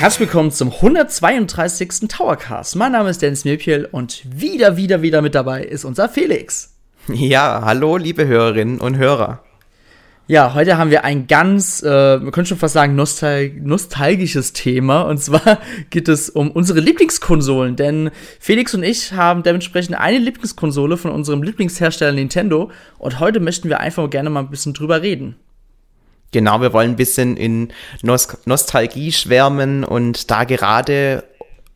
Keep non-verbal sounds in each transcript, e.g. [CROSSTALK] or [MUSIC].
Herzlich willkommen zum 132. Towercast. Mein Name ist Dennis Mirpiel und wieder, wieder, wieder mit dabei ist unser Felix. Ja, hallo, liebe Hörerinnen und Hörer. Ja, heute haben wir ein ganz, äh, man könnte schon fast sagen, nostal nostalgisches Thema. Und zwar [LAUGHS] geht es um unsere Lieblingskonsolen. Denn Felix und ich haben dementsprechend eine Lieblingskonsole von unserem Lieblingshersteller Nintendo. Und heute möchten wir einfach gerne mal ein bisschen drüber reden. Genau, wir wollen ein bisschen in Nos Nostalgie schwärmen und da gerade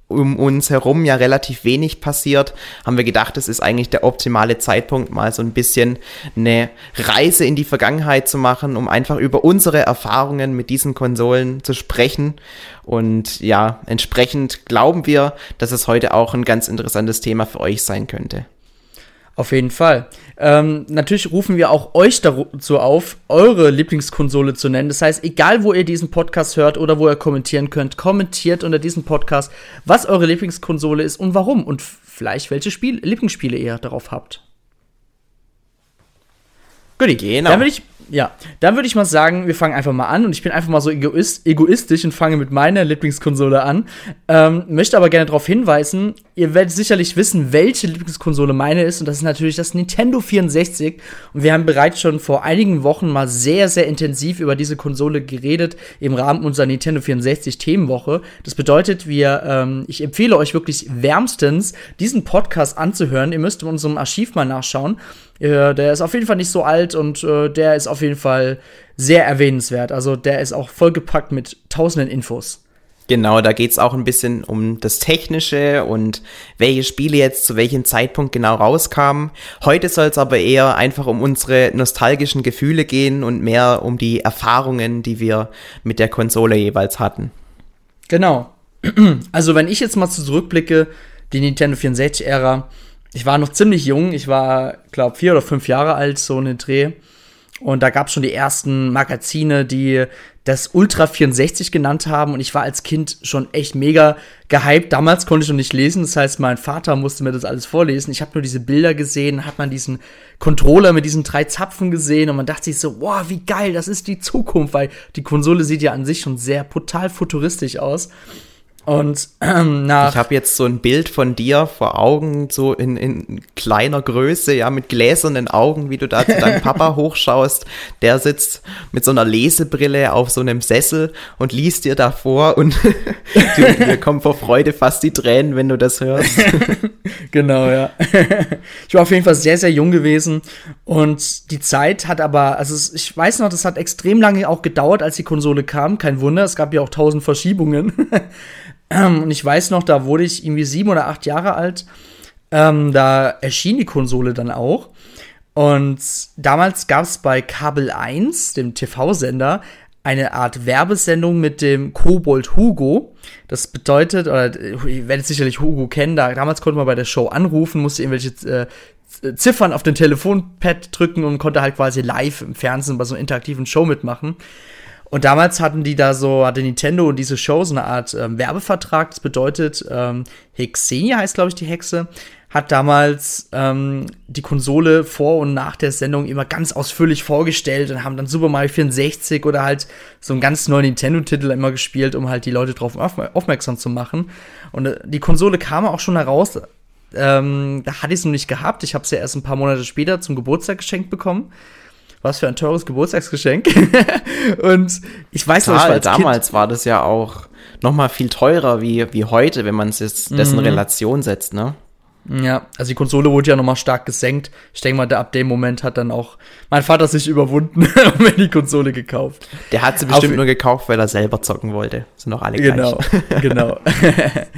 um uns herum ja relativ wenig passiert, haben wir gedacht, es ist eigentlich der optimale Zeitpunkt, mal so ein bisschen eine Reise in die Vergangenheit zu machen, um einfach über unsere Erfahrungen mit diesen Konsolen zu sprechen. Und ja, entsprechend glauben wir, dass es heute auch ein ganz interessantes Thema für euch sein könnte. Auf jeden Fall. Ähm, natürlich rufen wir auch euch dazu auf, eure Lieblingskonsole zu nennen. Das heißt, egal wo ihr diesen Podcast hört oder wo ihr kommentieren könnt, kommentiert unter diesem Podcast, was eure Lieblingskonsole ist und warum und vielleicht welche Spiel Lieblingsspiele ihr darauf habt. Gut, genau. Dann würde ich ja, dann würde ich mal sagen, wir fangen einfach mal an und ich bin einfach mal so egoist, egoistisch und fange mit meiner Lieblingskonsole an. Ähm, möchte aber gerne darauf hinweisen, ihr werdet sicherlich wissen, welche Lieblingskonsole meine ist und das ist natürlich das Nintendo 64 und wir haben bereits schon vor einigen Wochen mal sehr, sehr intensiv über diese Konsole geredet im Rahmen unserer Nintendo 64 Themenwoche. Das bedeutet, wir, ähm, ich empfehle euch wirklich wärmstens, diesen Podcast anzuhören. Ihr müsst in unserem Archiv mal nachschauen. Äh, der ist auf jeden Fall nicht so alt und äh, der ist auf jeden Fall sehr erwähnenswert. Also der ist auch vollgepackt mit tausenden Infos. Genau, da geht es auch ein bisschen um das Technische und welche Spiele jetzt zu welchem Zeitpunkt genau rauskamen. Heute soll es aber eher einfach um unsere nostalgischen Gefühle gehen und mehr um die Erfahrungen, die wir mit der Konsole jeweils hatten. Genau. [CLEARS THROAT] Also wenn ich jetzt mal zurückblicke, die Nintendo 64-Ära, ich war noch ziemlich jung. Ich war, glaube vier oder fünf Jahre alt, so in den Dreh. Und da gab es schon die ersten Magazine, die das Ultra 64 genannt haben. Und ich war als Kind schon echt mega gehypt. Damals konnte ich noch nicht lesen. Das heißt, mein Vater musste mir das alles vorlesen. Ich habe nur diese Bilder gesehen, hat man diesen Controller mit diesen drei Zapfen gesehen. Und man dachte sich so, wow, wie geil, das ist die Zukunft. Weil die Konsole sieht ja an sich schon sehr brutal futuristisch aus. Und ähm, nach. Ich habe jetzt so ein Bild von dir vor Augen, so in, in kleiner Größe, ja, mit gläsernen Augen, wie du da zu deinem [LAUGHS] Papa hochschaust. Der sitzt mit so einer Lesebrille auf so einem Sessel und liest dir davor und [LAUGHS] mir kommen vor Freude fast die Tränen, wenn du das hörst. [LAUGHS] genau, ja. ich war auf jeden Fall sehr, sehr jung gewesen und die Zeit hat aber, also ich weiß noch, das hat extrem lange auch gedauert, als die Konsole kam. Kein Wunder, es gab ja auch tausend Verschiebungen. Und ich weiß noch, da wurde ich irgendwie sieben oder acht Jahre alt. Ähm, da erschien die Konsole dann auch. Und damals gab es bei Kabel 1, dem TV-Sender, eine Art Werbesendung mit dem Kobold Hugo. Das bedeutet, oder ihr werdet sicherlich Hugo kennen, da, damals konnte man bei der Show anrufen, musste irgendwelche äh, Ziffern auf den Telefonpad drücken und konnte halt quasi live im Fernsehen bei so einer interaktiven Show mitmachen. Und damals hatten die da so, hatte Nintendo und diese Show so eine Art ähm, Werbevertrag. Das bedeutet, ähm, Hexenia heißt, glaube ich, die Hexe, hat damals ähm, die Konsole vor und nach der Sendung immer ganz ausführlich vorgestellt und haben dann Super Mario 64 oder halt so einen ganz neuen Nintendo-Titel immer gespielt, um halt die Leute drauf aufmerksam zu machen. Und äh, die Konsole kam auch schon heraus. Ähm, da hatte ich es noch nicht gehabt. Ich habe es ja erst ein paar Monate später zum Geburtstag geschenkt bekommen was für ein teures Geburtstagsgeschenk. [LAUGHS] und ich weiß noch, ich war damals kind war das ja auch noch mal viel teurer wie, wie heute, wenn man es jetzt dessen mhm. Relation setzt, ne? Ja, also die Konsole wurde ja noch mal stark gesenkt. Ich denke mal, ab dem Moment hat dann auch mein Vater sich überwunden [LAUGHS] und mir die Konsole gekauft. Der hat sie bestimmt Auf, nur gekauft, weil er selber zocken wollte. Sind doch alle genau, gleich. Genau, [LAUGHS] genau.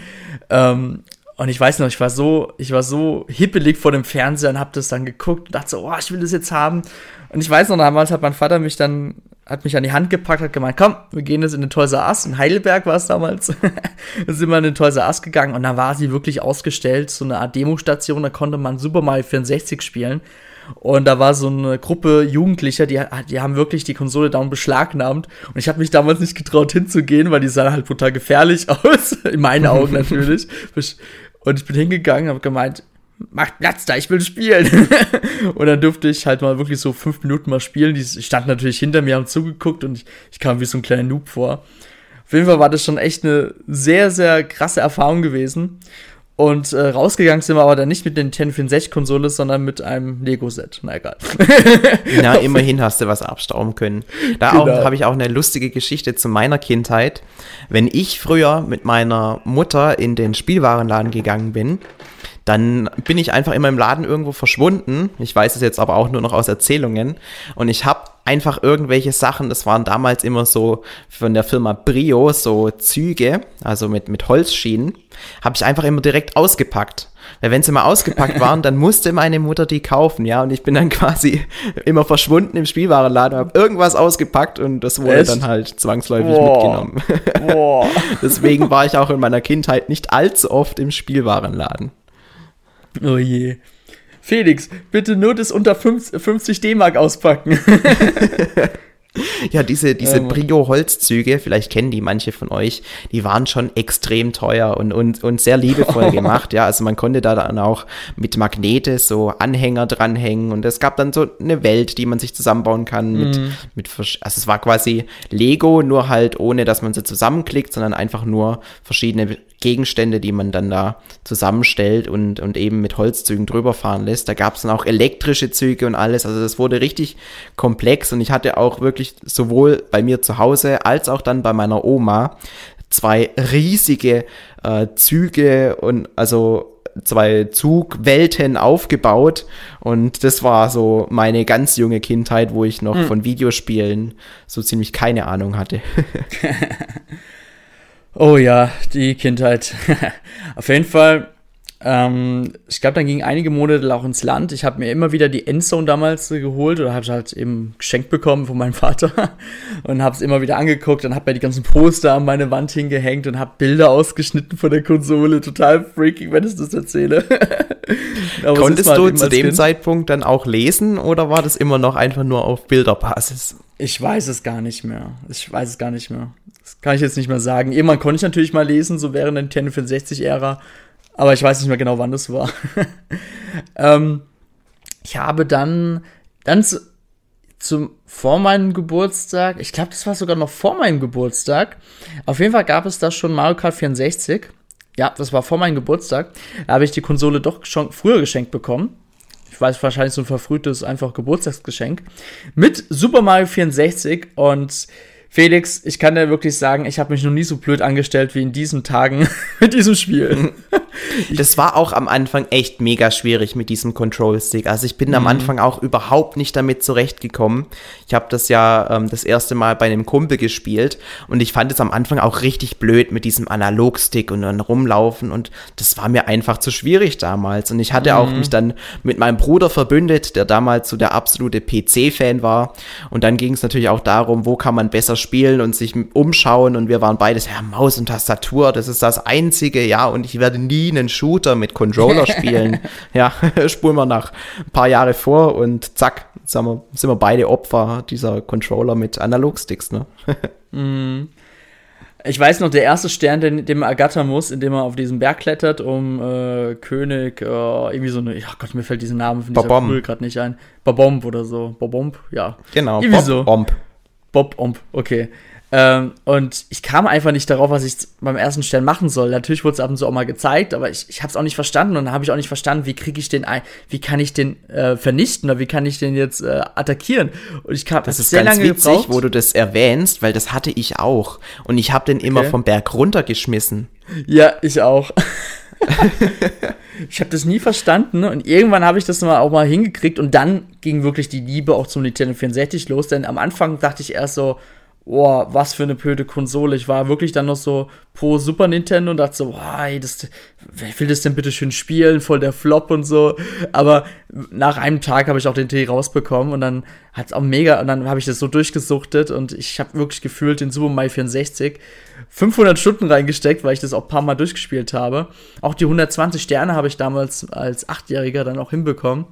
ähm, und ich weiß noch, ich war so, ich war so hippelig vor dem Fernseher und hab das dann geguckt und dachte so, oh, ich will das jetzt haben. Und ich weiß noch, damals hat mein Vater mich dann, hat mich an die Hand gepackt, hat gemeint, komm, wir gehen jetzt in den Toys R Us. In Heidelberg war es damals. [LAUGHS] da sind wir in den Toys R Us gegangen und da war sie wirklich ausgestellt, so eine Art Demostation, da konnte man Super Mario 64 spielen. Und da war so eine Gruppe Jugendlicher, die, die haben wirklich die Konsole down beschlagnahmt. Und ich habe mich damals nicht getraut hinzugehen, weil die sah halt brutal gefährlich [LAUGHS] aus. In meinen Augen [LAUGHS] natürlich. Und ich bin hingegangen und habe gemeint, macht Platz da, ich will spielen. [LAUGHS] und dann durfte ich halt mal wirklich so fünf Minuten mal spielen. Die standen natürlich hinter mir, haben zugeguckt und ich, ich kam wie so ein kleiner Noob vor. Auf jeden Fall war das schon echt eine sehr, sehr krasse Erfahrung gewesen. Und äh, rausgegangen sind wir aber dann nicht mit der Nintendo 64-Konsole, sondern mit einem Lego-Set. Na egal. [LAUGHS] Na, [LAUGHS] immerhin hast du was abstauben können. Da genau. habe ich auch eine lustige Geschichte zu meiner Kindheit. Wenn ich früher mit meiner Mutter in den Spielwarenladen gegangen bin, dann bin ich einfach immer im Laden irgendwo verschwunden. Ich weiß es jetzt aber auch nur noch aus Erzählungen. Und ich habe einfach irgendwelche Sachen, das waren damals immer so von der Firma Brio, so Züge, also mit, mit Holzschienen, habe ich einfach immer direkt ausgepackt. Weil wenn sie mal ausgepackt waren, dann musste meine Mutter die kaufen, ja. Und ich bin dann quasi immer verschwunden im Spielwarenladen, habe irgendwas ausgepackt und das wurde Echt? dann halt zwangsläufig Boah. mitgenommen. Boah. [LAUGHS] Deswegen war ich auch in meiner Kindheit nicht allzu oft im Spielwarenladen. Oh je. Felix, bitte nur das unter 50 D-Mark auspacken. [LAUGHS] Ja, diese, diese ähm. Brio-Holzzüge, vielleicht kennen die manche von euch, die waren schon extrem teuer und, und, und sehr liebevoll [LAUGHS] gemacht. Ja, also man konnte da dann auch mit Magnete so Anhänger dranhängen und es gab dann so eine Welt, die man sich zusammenbauen kann mit, mm. mit also es war quasi Lego, nur halt ohne, dass man sie zusammenklickt, sondern einfach nur verschiedene Gegenstände, die man dann da zusammenstellt und, und eben mit Holzzügen drüber fahren lässt. Da gab es dann auch elektrische Züge und alles. Also das wurde richtig komplex und ich hatte auch wirklich sowohl bei mir zu Hause als auch dann bei meiner Oma zwei riesige äh, Züge und also zwei Zugwelten aufgebaut und das war so meine ganz junge Kindheit, wo ich noch hm. von Videospielen so ziemlich keine Ahnung hatte. [LAUGHS] [LAUGHS] Oh ja, die Kindheit. [LAUGHS] Auf jeden Fall. Ähm, ich glaube, dann gingen einige Monate auch ins Land. Ich habe mir immer wieder die Endzone damals geholt oder habe es halt eben geschenkt bekommen von meinem [LAUGHS] Vater und habe es immer wieder angeguckt und habe mir die ganzen Poster an meine Wand hingehängt und habe Bilder ausgeschnitten von der Konsole. Total freaking, wenn ich das erzähle. [LAUGHS] Konntest du zu dem kind. Zeitpunkt dann auch lesen oder war das immer noch einfach nur auf Bilderbasis? Ich weiß es gar nicht mehr. Ich weiß es gar nicht mehr. Kann ich jetzt nicht mehr sagen. Irgendwann konnte ich natürlich mal lesen, so während der Nintendo 64-Ära. Aber ich weiß nicht mehr genau, wann das war. [LAUGHS] ähm, ich habe dann, dann zu, zum, vor meinem Geburtstag, ich glaube, das war sogar noch vor meinem Geburtstag. Auf jeden Fall gab es da schon Mario Kart 64. Ja, das war vor meinem Geburtstag. Da habe ich die Konsole doch schon früher geschenkt bekommen. Ich weiß wahrscheinlich so ein verfrühtes einfach Geburtstagsgeschenk. Mit Super Mario 64 und Felix, ich kann dir wirklich sagen, ich habe mich noch nie so blöd angestellt wie in diesen Tagen [LAUGHS] mit diesem Spiel. [LAUGHS] Das war auch am Anfang echt mega schwierig mit diesem Control Stick. Also ich bin mhm. am Anfang auch überhaupt nicht damit zurechtgekommen. Ich habe das ja ähm, das erste Mal bei einem Kumpel gespielt und ich fand es am Anfang auch richtig blöd mit diesem Analogstick und dann rumlaufen und das war mir einfach zu schwierig damals. Und ich hatte mhm. auch mich dann mit meinem Bruder verbündet, der damals so der absolute PC-Fan war. Und dann ging es natürlich auch darum, wo kann man besser spielen und sich umschauen und wir waren beides, ja, Maus und Tastatur, das ist das Einzige, ja, und ich werde nie einen Shooter mit Controller [LAUGHS] spielen. ja, [LAUGHS] spulen wir nach ein paar Jahre vor und zack, sind wir, sind wir beide Opfer dieser Controller mit Analogsticks, ne? [LAUGHS] mm. Ich weiß noch, der erste Stern, den, den man ergattern muss, indem man auf diesen Berg klettert, um äh, König, äh, irgendwie so eine, ja Gott, mir fällt diesen Namen von dieser gerade nicht ein. Babomb oder so. Babomb, ja. Genau, irgendwie Bob so. Bomb. Bob-Omb, okay. Ähm, und ich kam einfach nicht darauf, was ich beim ersten Stern machen soll. Natürlich wurde es ab und zu auch mal gezeigt, aber ich, ich habe es auch nicht verstanden und dann habe ich auch nicht verstanden, wie kriege ich den ein, wie kann ich den äh, vernichten oder wie kann ich den jetzt äh, attackieren. Und ich kam das ist sehr ganz lange witzig, gebraucht. wo du das erwähnst, weil das hatte ich auch und ich habe den immer okay. vom Berg runtergeschmissen. Ja, ich auch. [LAUGHS] [LAUGHS] ich habe das nie verstanden und irgendwann habe ich das mal auch mal hingekriegt und dann ging wirklich die Liebe auch zum Nintendo 64 los, denn am Anfang dachte ich erst so, boah, was für eine blöde Konsole. Ich war wirklich dann noch so pro Super Nintendo und dachte so, ey, das, wer will das denn bitte schön spielen? Voll der Flop und so. Aber nach einem Tag habe ich auch den Tee rausbekommen und dann hat's auch mega, und dann habe ich das so durchgesuchtet und ich habe wirklich gefühlt den Super Mario 64 500 Stunden reingesteckt, weil ich das auch ein paar Mal durchgespielt habe. Auch die 120 Sterne habe ich damals als Achtjähriger dann auch hinbekommen.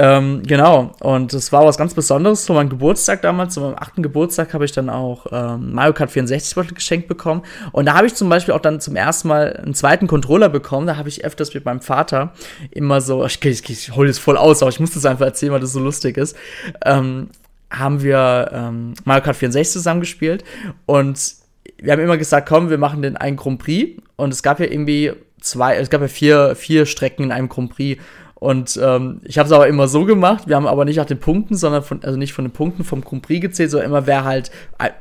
Ähm, genau, und es war was ganz Besonderes. Zu meinem Geburtstag damals, zu meinem achten Geburtstag, habe ich dann auch ähm, Mario Kart 64 geschenkt bekommen. Und da habe ich zum Beispiel auch dann zum ersten Mal einen zweiten Controller bekommen. Da habe ich öfters mit meinem Vater immer so, ich, ich, ich hole das voll aus, aber ich muss das einfach erzählen, weil das so lustig ist. Ähm, haben wir ähm, Mario Kart 64 zusammengespielt und wir haben immer gesagt, komm, wir machen den einen Grand Prix. Und es gab ja irgendwie zwei, es gab ja vier, vier Strecken in einem Grand Prix. Und ähm, ich habe es aber immer so gemacht. Wir haben aber nicht nach den Punkten, sondern von, also nicht von den Punkten vom Grand Prix gezählt, sondern immer wer halt,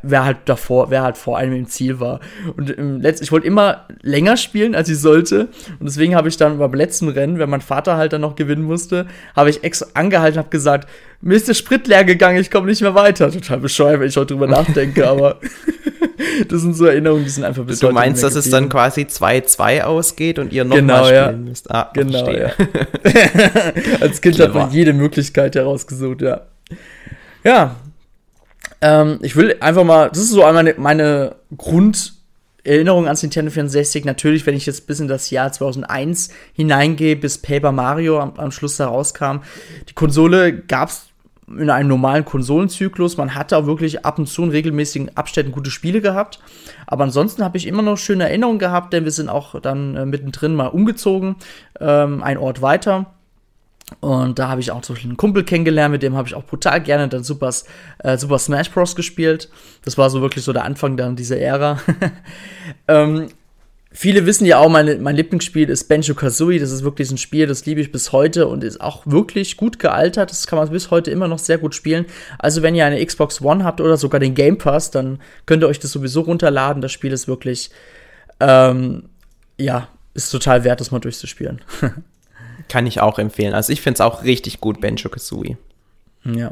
wer halt davor, wer halt vor einem im Ziel war. Und im letzten, ich wollte immer länger spielen, als ich sollte. Und deswegen habe ich dann beim letzten Rennen, wenn mein Vater halt dann noch gewinnen musste, habe ich extra angehalten, habe gesagt, mir ist der Sprit leer gegangen, ich komme nicht mehr weiter. Total bescheuert, wenn ich heute drüber nachdenke, [LAUGHS] aber [LAUGHS] [LAUGHS] das sind so Erinnerungen, die sind einfach bis Du meinst, dass es dann quasi 2-2 ausgeht und ihr noch genau, spielen ja. müsst? Ah, genau, ja. [LAUGHS] Als Kind Clever. hat man jede Möglichkeit herausgesucht, ja. Ja. Ähm, ich will einfach mal, das ist so meine, meine Grunderinnerung ans Nintendo 64. Natürlich, wenn ich jetzt bis in das Jahr 2001 hineingehe, bis Paper Mario am, am Schluss da rauskam. Die Konsole gab es in einem normalen Konsolenzyklus. Man hatte auch wirklich ab und zu in regelmäßigen Abständen gute Spiele gehabt. Aber ansonsten habe ich immer noch schöne Erinnerungen gehabt, denn wir sind auch dann äh, mittendrin mal umgezogen, ähm, ein Ort weiter. Und da habe ich auch so einen Kumpel kennengelernt, mit dem habe ich auch brutal gerne dann Super, äh, Super Smash Bros. gespielt. Das war so wirklich so der Anfang dann dieser Ära. [LAUGHS] ähm, Viele wissen ja auch, meine, mein Lieblingsspiel ist Benjo Kazooie. Das ist wirklich ein Spiel, das liebe ich bis heute und ist auch wirklich gut gealtert. Das kann man bis heute immer noch sehr gut spielen. Also, wenn ihr eine Xbox One habt oder sogar den Game Pass, dann könnt ihr euch das sowieso runterladen. Das Spiel ist wirklich, ähm, ja, ist total wert, das mal durchzuspielen. [LAUGHS] kann ich auch empfehlen. Also, ich finde es auch richtig gut, Benjo Kazooie. Ja.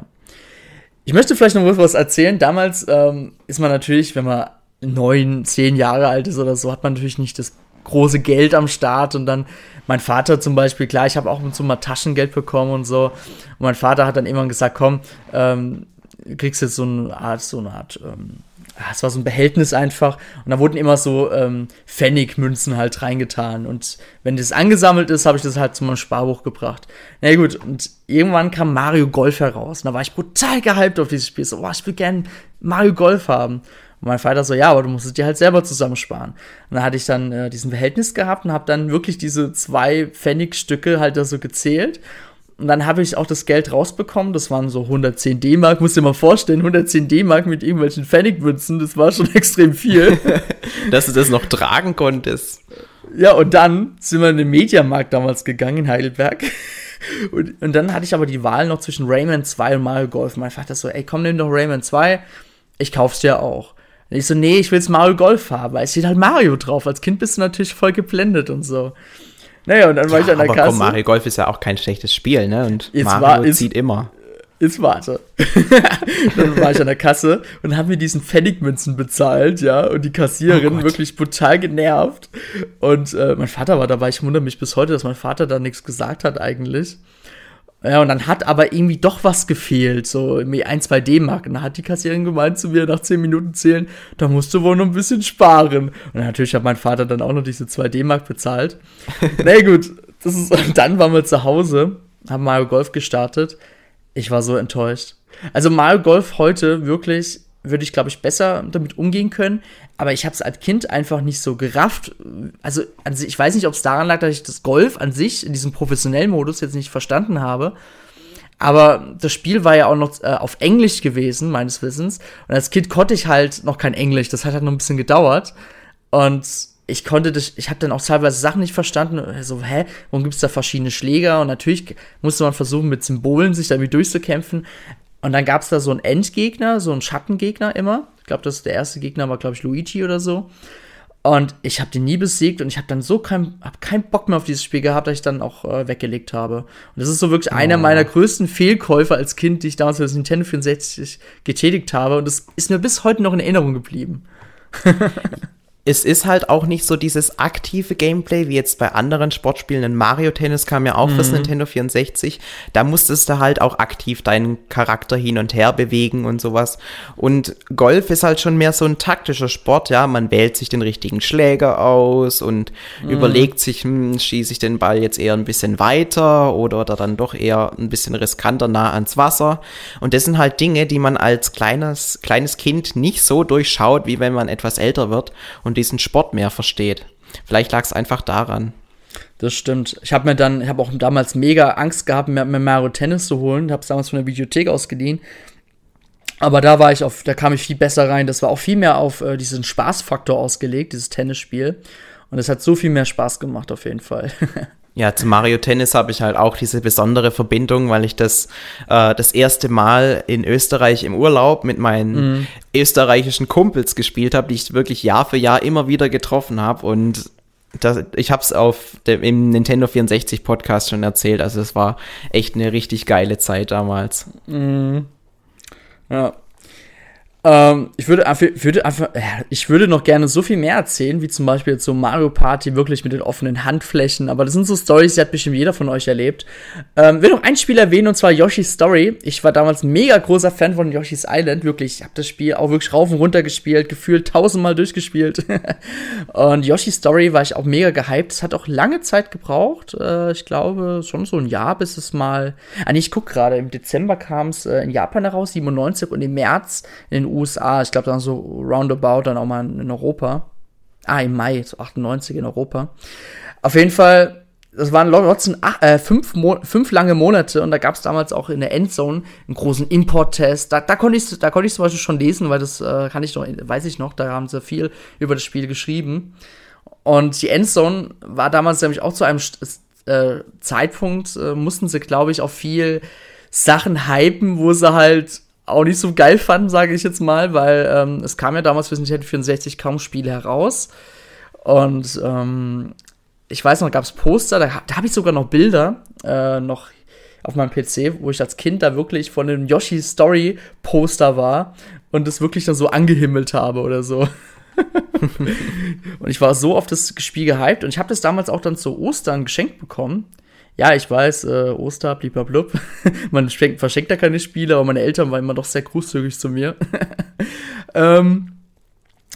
Ich möchte vielleicht noch was erzählen. Damals ähm, ist man natürlich, wenn man neun, zehn Jahre alt ist oder so, hat man natürlich nicht das große Geld am Start und dann mein Vater zum Beispiel, klar, ich habe auch und zu mal Taschengeld bekommen und so. Und mein Vater hat dann immer gesagt, komm, ähm, kriegst jetzt so eine Art, so eine Art, ähm, ah, es war so ein Behältnis einfach und da wurden immer so ähm, Pfennigmünzen halt reingetan und wenn das angesammelt ist, habe ich das halt zu meinem Sparbuch gebracht. Na gut, und irgendwann kam Mario Golf heraus und da war ich brutal gehypt auf dieses Spiel, so, oh, ich will gerne Mario Golf haben. Und mein Vater so, ja, aber du musst es dir halt selber zusammensparen. Und dann hatte ich dann äh, diesen Verhältnis gehabt und habe dann wirklich diese zwei Pfennigstücke halt da so gezählt. Und dann habe ich auch das Geld rausbekommen. Das waren so 110 D-Mark. Musst dir mal vorstellen, 110 D-Mark mit irgendwelchen Pfennigmünzen. Das war schon [LAUGHS] extrem viel. [LAUGHS] Dass du das noch tragen konntest. Ja, und dann sind wir in den Mediamarkt damals gegangen in Heidelberg. [LAUGHS] Und, und dann hatte ich aber die Wahl noch zwischen Rayman 2 und Mario Golf. Mein Vater so, ey, komm, nimm doch Rayman 2. Ich kauf's dir auch. Und ich so, nee, ich will's Mario Golf haben, weil es steht halt Mario drauf. Als Kind bist du natürlich voll geblendet und so. Naja, und dann war ja, ich an der aber Kasse. Komm, Mario Golf ist ja auch kein schlechtes Spiel, ne? Und jetzt Mario war, jetzt, zieht immer. Jetzt warte. [LAUGHS] dann war ich an der Kasse und haben mir diesen Pfennigmünzen bezahlt, ja, und die Kassiererin oh wirklich brutal genervt. Und äh, mein Vater war dabei. Ich wundere mich bis heute, dass mein Vater da nichts gesagt hat eigentlich. Ja, und dann hat aber irgendwie doch was gefehlt, so ein, zwei D-Mark. Und dann hat die Kassiererin gemeint zu mir nach zehn Minuten zählen, da musst du wohl noch ein bisschen sparen. Und natürlich hat mein Vater dann auch noch diese zwei D-Mark bezahlt. [LAUGHS] Na nee, gut, das ist, und [LAUGHS] dann waren wir zu Hause, haben Mario Golf gestartet. Ich war so enttäuscht. Also Mario Golf heute wirklich würde ich, glaube ich, besser damit umgehen können. Aber ich habe es als Kind einfach nicht so gerafft. Also, also ich weiß nicht, ob es daran lag, dass ich das Golf an sich in diesem professionellen Modus jetzt nicht verstanden habe. Aber das Spiel war ja auch noch äh, auf Englisch gewesen, meines Wissens. Und als Kind konnte ich halt noch kein Englisch. Das hat halt noch ein bisschen gedauert. Und ich konnte das, ich habe dann auch teilweise Sachen nicht verstanden. So, hä, warum gibt es da verschiedene Schläger? Und natürlich musste man versuchen, mit Symbolen sich damit durchzukämpfen. Und dann gab es da so einen Endgegner, so einen Schattengegner immer. Ich glaube, das ist der erste Gegner, war, glaube ich, Luigi oder so. Und ich habe den nie besiegt und ich habe dann so keinen hab keinen Bock mehr auf dieses Spiel gehabt, dass ich dann auch äh, weggelegt habe. Und das ist so wirklich oh. einer meiner größten Fehlkäufe als Kind, die ich damals für das Nintendo 64 getätigt habe. Und das ist mir bis heute noch in Erinnerung geblieben. [LAUGHS] es ist halt auch nicht so dieses aktive Gameplay wie jetzt bei anderen Sportspielen. Ein Mario Tennis kam ja auch mhm. fürs Nintendo 64. Da musstest du halt auch aktiv deinen Charakter hin und her bewegen und sowas. Und Golf ist halt schon mehr so ein taktischer Sport, ja. Man wählt sich den richtigen Schläger aus und mhm. überlegt sich, hm, schieße ich den Ball jetzt eher ein bisschen weiter oder, oder dann doch eher ein bisschen riskanter nah ans Wasser. Und das sind halt Dinge, die man als kleines, kleines Kind nicht so durchschaut, wie wenn man etwas älter wird. Und diesen Sport mehr versteht. Vielleicht lag es einfach daran. Das stimmt. Ich habe mir dann, ich habe auch damals mega Angst gehabt, mir, mir Mario Tennis zu holen. Habe es damals von der Bibliothek ausgeliehen. Aber da war ich auf, da kam ich viel besser rein. Das war auch viel mehr auf äh, diesen Spaßfaktor ausgelegt, dieses Tennisspiel. Und es hat so viel mehr Spaß gemacht, auf jeden Fall. [LAUGHS] Ja, zu Mario Tennis habe ich halt auch diese besondere Verbindung, weil ich das äh, das erste Mal in Österreich im Urlaub mit meinen mhm. österreichischen Kumpels gespielt habe, die ich wirklich Jahr für Jahr immer wieder getroffen habe und das, ich habe es auf dem, im Nintendo 64 Podcast schon erzählt, also es war echt eine richtig geile Zeit damals. Mhm. Ja, ähm, ich würde würde einfach, ich würde noch gerne so viel mehr erzählen, wie zum Beispiel so Mario Party wirklich mit den offenen Handflächen. Aber das sind so Stories, die hat bestimmt jeder von euch erlebt. Ähm, will noch ein Spiel erwähnen und zwar Yoshi's Story. Ich war damals mega großer Fan von Yoshi's Island. Wirklich, ich habe das Spiel auch wirklich rauf und runter gespielt, gefühlt tausendmal durchgespielt. [LAUGHS] und Yoshi's Story war ich auch mega gehypt. Es hat auch lange Zeit gebraucht. Äh, ich glaube schon so ein Jahr, bis es mal. Ah, ich guck gerade. Im Dezember kam es äh, in Japan heraus, 97 und im März in den USA, ich glaube dann so roundabout dann auch mal in Europa. Ah, im Mai, so 98 in Europa. Auf jeden Fall, das waren trotzdem äh, fünf, fünf lange Monate und da gab es damals auch in der Endzone einen großen Import-Test. Da, da, konnte ich, da ich zum Beispiel schon lesen, weil das äh, kann ich noch, weiß ich noch, da haben sie viel über das Spiel geschrieben. Und die Endzone war damals nämlich auch zu einem äh, Zeitpunkt, äh, mussten sie, glaube ich, auch viel Sachen hypen, wo sie halt auch nicht so geil fanden, sage ich jetzt mal, weil ähm, es kam ja damals für Nintendo 64 kaum Spiele heraus. Und ähm, ich weiß noch, gab es Poster, da, da habe ich sogar noch Bilder, äh, noch auf meinem PC, wo ich als Kind da wirklich von dem Yoshi Story Poster war und das wirklich dann so angehimmelt habe oder so. [LAUGHS] und ich war so auf das Spiel gehypt und ich habe das damals auch dann zu Ostern geschenkt bekommen ja, ich weiß, äh, Oster, blub. [LAUGHS] Man verschenkt da keine Spiele, aber meine Eltern waren immer doch sehr großzügig zu mir. [LAUGHS] ähm,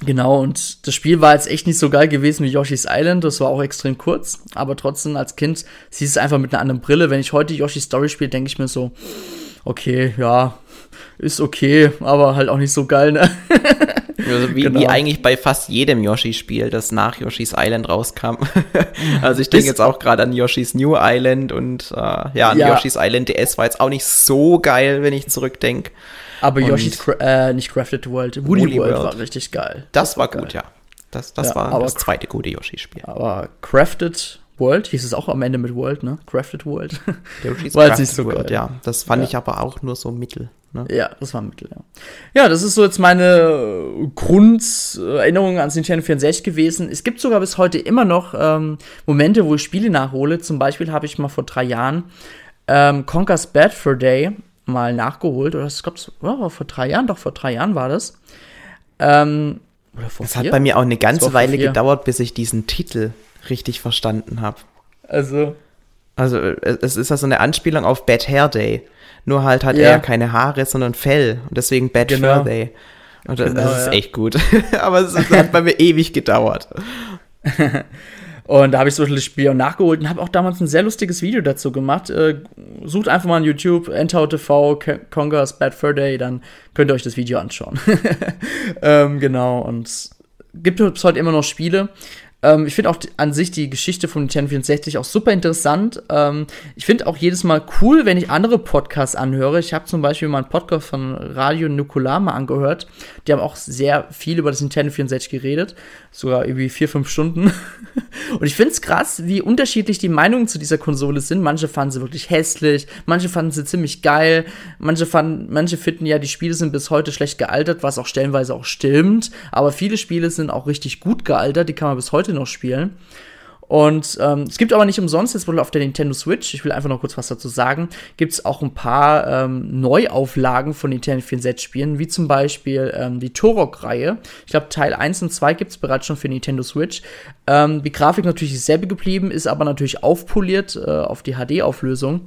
genau, und das Spiel war jetzt echt nicht so geil gewesen wie Yoshi's Island. Das war auch extrem kurz, aber trotzdem als Kind siehst du es einfach mit einer anderen Brille. Wenn ich heute Yoshi's Story spiele, denke ich mir so, okay, ja, ist okay, aber halt auch nicht so geil, ne? [LAUGHS] Also wie, genau. wie, eigentlich bei fast jedem Yoshi-Spiel, das nach Yoshi's Island rauskam. [LAUGHS] also ich denke jetzt auch gerade an Yoshi's New Island und äh, ja, an ja. Yoshi's Island DS war jetzt auch nicht so geil, wenn ich zurückdenke. Aber und Yoshi's, äh, nicht Crafted World, Woody, Woody World, World, war richtig geil. Das, das war gut, geil. ja. Das, das ja, war das zweite gute Yoshi-Spiel. Aber Crafted World hieß es auch am Ende mit World, ne? Crafted World. Yoshi's [LAUGHS] war Crafted so World, geil. ja. Das fand ja. ich aber auch nur so mittel. Ne? Ja, das war Mittel, ja. Ja, das ist so jetzt meine Grunderinnerung ans Nintendo 64 gewesen. Es gibt sogar bis heute immer noch ähm, Momente, wo ich Spiele nachhole. Zum Beispiel habe ich mal vor drei Jahren ähm, Conker's Bad Fur Day mal nachgeholt. Oder ich glaube, oh, vor drei Jahren, doch vor drei Jahren war das. Ähm, oder vor das vier? hat bei mir auch eine ganze Weile gedauert, bis ich diesen Titel richtig verstanden habe. Also. Also, es ist ja so eine Anspielung auf Bad Hair Day. Nur halt hat ja. er keine Haare, sondern Fell. Und deswegen Bad genau. Fur Day. Und das, genau, das ist ja. echt gut. [LAUGHS] Aber es hat bei mir ewig gedauert. [LAUGHS] und da habe ich so das Spiel auch nachgeholt und habe auch damals ein sehr lustiges Video dazu gemacht. Äh, sucht einfach mal on YouTube Endtow TV Congas Bad Fur Day, dann könnt ihr euch das Video anschauen. [LAUGHS] ähm, genau, und gibt es heute immer noch Spiele. Ähm, ich finde auch an sich die Geschichte von Nintendo 64 auch super interessant. Ähm, ich finde auch jedes Mal cool, wenn ich andere Podcasts anhöre. Ich habe zum Beispiel mal einen Podcast von Radio Nukular mal angehört. Die haben auch sehr viel über das Nintendo 64 geredet. Sogar irgendwie vier, fünf Stunden. [LAUGHS] Und ich finde es krass, wie unterschiedlich die Meinungen zu dieser Konsole sind. Manche fanden sie wirklich hässlich, manche fanden sie ziemlich geil, manche, fanden, manche finden ja, die Spiele sind bis heute schlecht gealtert, was auch stellenweise auch stimmt. Aber viele Spiele sind auch richtig gut gealtert, die kann man bis heute heute noch spielen. Und ähm, es gibt aber nicht umsonst, jetzt wohl auf der Nintendo Switch, ich will einfach noch kurz was dazu sagen, gibt es auch ein paar ähm, Neuauflagen von Nintendo 64-Spielen, wie zum Beispiel ähm, die Torok-Reihe. Ich glaube, Teil 1 und 2 gibt es bereits schon für Nintendo Switch. Ähm, die Grafik natürlich dieselbe geblieben, ist aber natürlich aufpoliert äh, auf die HD-Auflösung.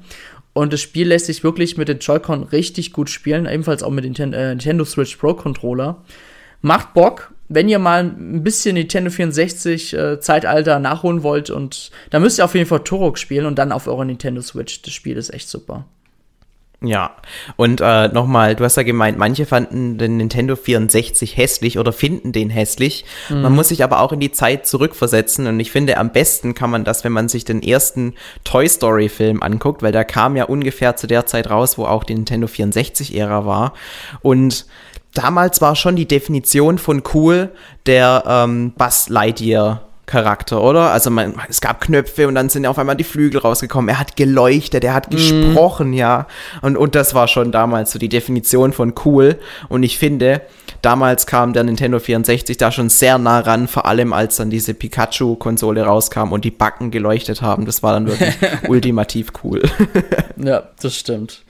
Und das Spiel lässt sich wirklich mit den Joy-Con richtig gut spielen, ebenfalls auch mit äh, Nintendo Switch Pro Controller. Macht Bock, wenn ihr mal ein bisschen Nintendo 64 äh, Zeitalter nachholen wollt und da müsst ihr auf jeden Fall Turok spielen und dann auf eurer Nintendo Switch. Das Spiel ist echt super. Ja, und äh, nochmal, du hast ja gemeint, manche fanden den Nintendo 64 hässlich oder finden den hässlich. Mhm. Man muss sich aber auch in die Zeit zurückversetzen und ich finde, am besten kann man das, wenn man sich den ersten Toy Story Film anguckt, weil der kam ja ungefähr zu der Zeit raus, wo auch die Nintendo 64 Ära war und damals war schon die Definition von cool der ähm, Buzz Lightyear Charakter, oder? Also man, es gab Knöpfe und dann sind auf einmal die Flügel rausgekommen. Er hat geleuchtet, er hat mm. gesprochen, ja. Und, und das war schon damals so die Definition von cool. Und ich finde, damals kam der Nintendo 64 da schon sehr nah ran, vor allem als dann diese Pikachu-Konsole rauskam und die Backen geleuchtet haben. Das war dann wirklich [LAUGHS] ultimativ cool. ja, das stimmt.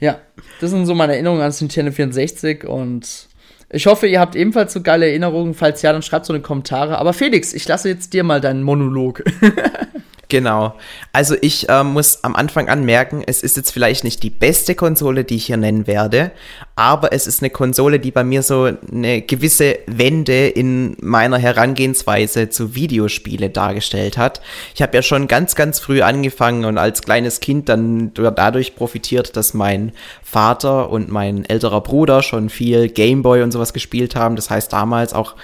Ja, das sind so meine Erinnerungen an Nintendo 64 und ich hoffe, ihr habt ebenfalls so geile Erinnerungen. Falls ja, dann schreibt so eine Kommentare. Aber Felix, ich lasse jetzt dir mal deinen Monolog. [LAUGHS] Genau. Also ich äh, muss am Anfang anmerken, es ist jetzt vielleicht nicht die beste Konsole, die ich hier nennen werde, aber es ist eine Konsole, die bei mir so eine gewisse Wende in meiner Herangehensweise zu Videospiele dargestellt hat. Ich habe ja schon ganz, ganz früh angefangen und als kleines Kind dann dadurch profitiert, dass mein Vater und mein älterer Bruder schon viel Gameboy und sowas gespielt haben. Das heißt damals auch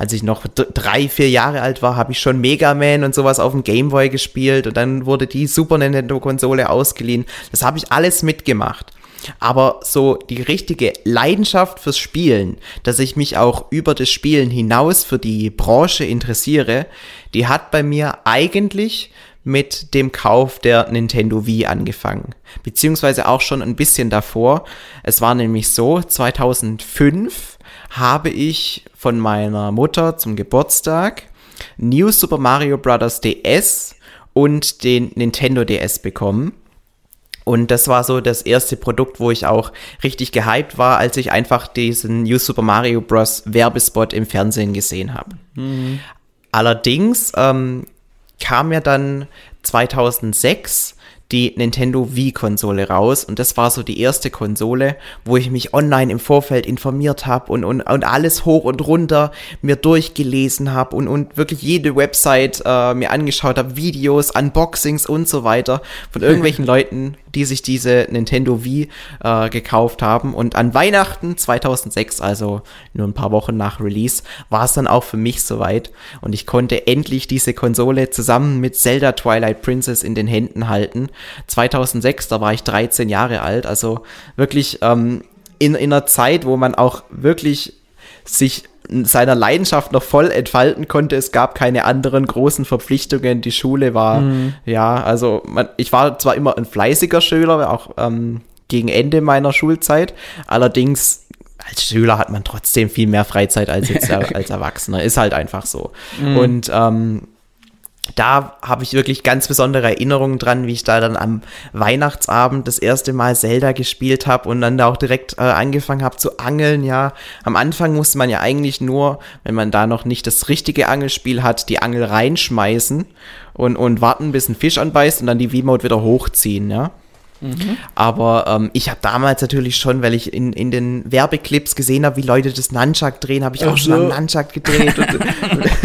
als ich noch drei, vier Jahre alt war, habe ich schon Mega Man und sowas auf dem Gameboy gespielt und dann wurde die Super Nintendo-Konsole ausgeliehen. Das habe ich alles mitgemacht. Aber so die richtige Leidenschaft fürs Spielen, dass ich mich auch über das Spielen hinaus für die Branche interessiere, die hat bei mir eigentlich mit dem Kauf der Nintendo Wii angefangen. Beziehungsweise auch schon ein bisschen davor. Es war nämlich so, 2005 habe ich von meiner Mutter zum Geburtstag New Super Mario Bros. DS und den Nintendo DS bekommen. Und das war so das erste Produkt, wo ich auch richtig gehypt war, als ich einfach diesen New Super Mario Bros. Werbespot im Fernsehen gesehen habe. Mhm. Allerdings ähm, kam ja dann 2006 die Nintendo Wii-Konsole raus. Und das war so die erste Konsole, wo ich mich online im Vorfeld informiert habe und, und, und alles hoch und runter mir durchgelesen habe und, und wirklich jede Website äh, mir angeschaut habe, Videos, Unboxings und so weiter von [LAUGHS] irgendwelchen Leuten, die sich diese Nintendo Wii äh, gekauft haben. Und an Weihnachten 2006, also nur ein paar Wochen nach Release, war es dann auch für mich soweit. Und ich konnte endlich diese Konsole zusammen mit Zelda Twilight Princess in den Händen halten. 2006, da war ich 13 Jahre alt. Also wirklich ähm, in, in einer Zeit, wo man auch wirklich sich seiner Leidenschaft noch voll entfalten konnte. Es gab keine anderen großen Verpflichtungen. Die Schule war, mhm. ja, also man, ich war zwar immer ein fleißiger Schüler, auch ähm, gegen Ende meiner Schulzeit. Allerdings als Schüler hat man trotzdem viel mehr Freizeit als jetzt [LAUGHS] als Erwachsener. Ist halt einfach so. Mhm. Und ähm, da habe ich wirklich ganz besondere Erinnerungen dran, wie ich da dann am Weihnachtsabend das erste Mal Zelda gespielt habe und dann da auch direkt äh, angefangen habe zu angeln. Ja, am Anfang musste man ja eigentlich nur, wenn man da noch nicht das richtige Angelspiel hat, die Angel reinschmeißen und, und warten, bis ein Fisch anbeißt und dann die V-Mode wieder hochziehen. Ja. Mhm. Aber ähm, ich habe damals natürlich schon, weil ich in, in den Werbeclips gesehen habe, wie Leute das Nunchuck drehen, habe ich auch so. schon am Nunchuck gedreht. und, und,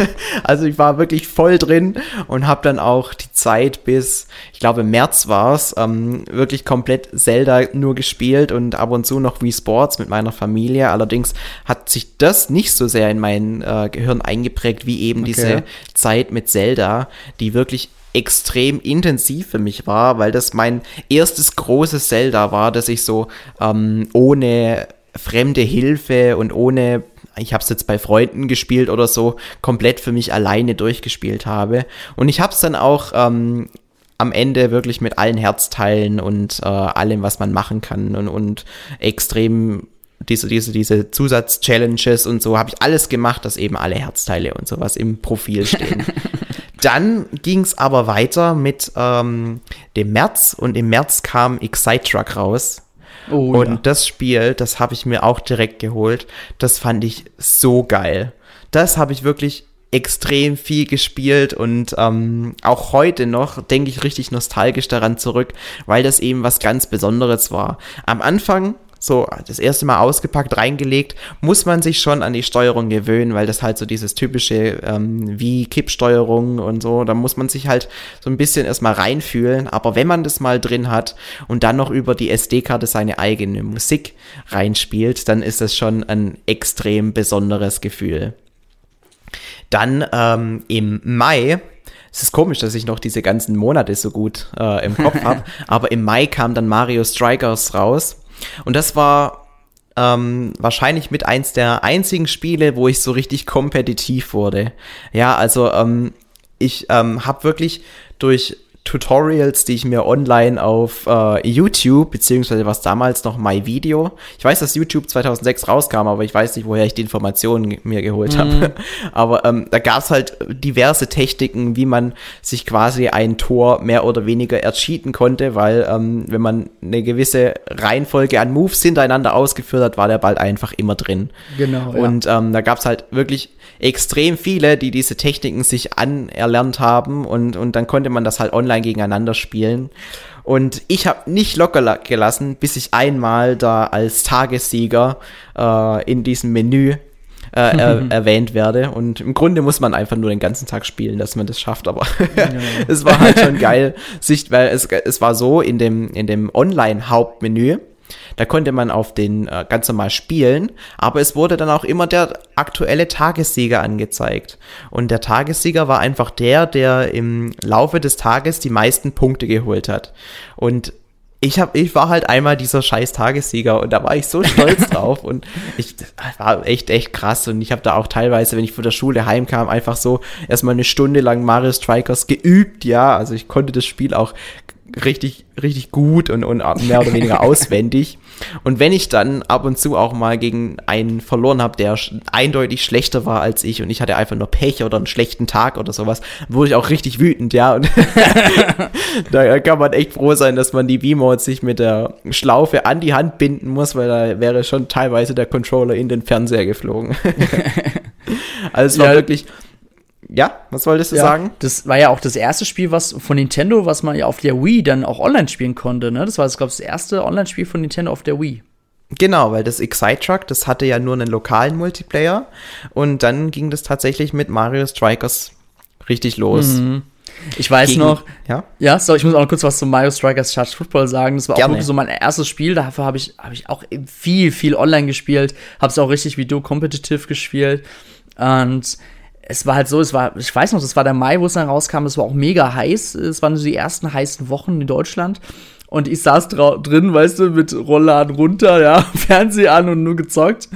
[LAUGHS] also ich war wirklich voll drin und habe dann auch die Zeit bis, ich glaube März war es, ähm, wirklich komplett Zelda nur gespielt und ab und zu noch Wii Sports mit meiner Familie. Allerdings hat sich das nicht so sehr in mein äh, Gehirn eingeprägt wie eben okay. diese Zeit mit Zelda, die wirklich extrem intensiv für mich war, weil das mein erstes großes Zelda war, das ich so ähm, ohne fremde Hilfe und ohne, ich habe es jetzt bei Freunden gespielt oder so, komplett für mich alleine durchgespielt habe. Und ich habe es dann auch ähm, am Ende wirklich mit allen Herzteilen und äh, allem, was man machen kann und, und extrem diese, diese, diese Zusatz-Challenges und so habe ich alles gemacht, dass eben alle Herzteile und sowas im Profil stehen. [LAUGHS] Dann ging es aber weiter mit ähm, dem März und im März kam Excite Truck raus. Oh, und ja. das Spiel, das habe ich mir auch direkt geholt. Das fand ich so geil. Das habe ich wirklich extrem viel gespielt und ähm, auch heute noch denke ich richtig nostalgisch daran zurück, weil das eben was ganz Besonderes war. Am Anfang so das erste Mal ausgepackt, reingelegt, muss man sich schon an die Steuerung gewöhnen, weil das halt so dieses typische ähm, wie Kippsteuerung und so, da muss man sich halt so ein bisschen erstmal reinfühlen. Aber wenn man das mal drin hat und dann noch über die SD-Karte seine eigene Musik reinspielt, dann ist das schon ein extrem besonderes Gefühl. Dann ähm, im Mai es ist komisch, dass ich noch diese ganzen Monate so gut äh, im Kopf [LAUGHS] habe. Aber im Mai kam dann Mario Strikers raus. Und das war ähm, wahrscheinlich mit eins der einzigen Spiele, wo ich so richtig kompetitiv wurde. Ja, also ähm, ich ähm, habe wirklich durch Tutorials, die ich mir online auf äh, YouTube, beziehungsweise was damals noch MyVideo, ich weiß, dass YouTube 2006 rauskam, aber ich weiß nicht, woher ich die Informationen mir geholt habe. Mhm. [LAUGHS] Aber ähm, da gab es halt diverse Techniken, wie man sich quasi ein Tor mehr oder weniger ercheaten konnte, weil ähm, wenn man eine gewisse Reihenfolge an Moves hintereinander ausgeführt hat, war der Ball einfach immer drin. Genau. Und ja. ähm, da gab es halt wirklich extrem viele, die diese Techniken sich anerlernt haben und, und dann konnte man das halt online gegeneinander spielen. Und ich habe nicht locker gelassen, bis ich einmal da als Tagessieger äh, in diesem Menü äh, er, [LAUGHS] erwähnt werde. Und im Grunde muss man einfach nur den ganzen Tag spielen, dass man das schafft. Aber [LAUGHS] es war halt schon geil, sich, weil es, es war so in dem, in dem Online-Hauptmenü da konnte man auf den äh, ganz normal spielen, aber es wurde dann auch immer der aktuelle Tagessieger angezeigt. Und der Tagessieger war einfach der, der im Laufe des Tages die meisten Punkte geholt hat. Und ich hab, ich war halt einmal dieser scheiß Tagessieger und da war ich so stolz [LAUGHS] drauf und ich war echt echt krass und ich habe da auch teilweise, wenn ich von der Schule heimkam, einfach so erstmal eine Stunde lang Mario Strikers geübt, ja, also ich konnte das Spiel auch richtig, richtig gut und, und mehr oder weniger [LAUGHS] auswendig. Und wenn ich dann ab und zu auch mal gegen einen verloren habe, der eindeutig schlechter war als ich und ich hatte einfach nur Pech oder einen schlechten Tag oder sowas, wurde ich auch richtig wütend, ja. Und [LAUGHS] da kann man echt froh sein, dass man die V-Mode sich mit der Schlaufe an die Hand binden muss, weil da wäre schon teilweise der Controller in den Fernseher geflogen. [LAUGHS] also es war ja, wirklich ja, was wolltest du ja, sagen? Das war ja auch das erste Spiel, was von Nintendo, was man ja auf der Wii dann auch online spielen konnte, ne? Das war, glaube ich, das erste Online-Spiel von Nintendo auf der Wii. Genau, weil das Excite Truck, das hatte ja nur einen lokalen Multiplayer und dann ging das tatsächlich mit Mario Strikers richtig los. Mhm. Ich weiß Gegen, noch, ja, ja so, ich muss auch noch kurz was zu Mario Strikers Charge Football sagen. Das war Gerne. auch wirklich so mein erstes Spiel. Dafür habe ich, hab ich auch viel, viel online gespielt. Habe es auch richtig wie du competitive gespielt. Und es war halt so, es war, ich weiß noch, das war der Mai, wo es dann rauskam, es war auch mega heiß. Es waren so die ersten heißen Wochen in Deutschland. Und ich saß drin, weißt du, mit Rollladen runter, ja, [LAUGHS] Fernseher an und nur gezockt.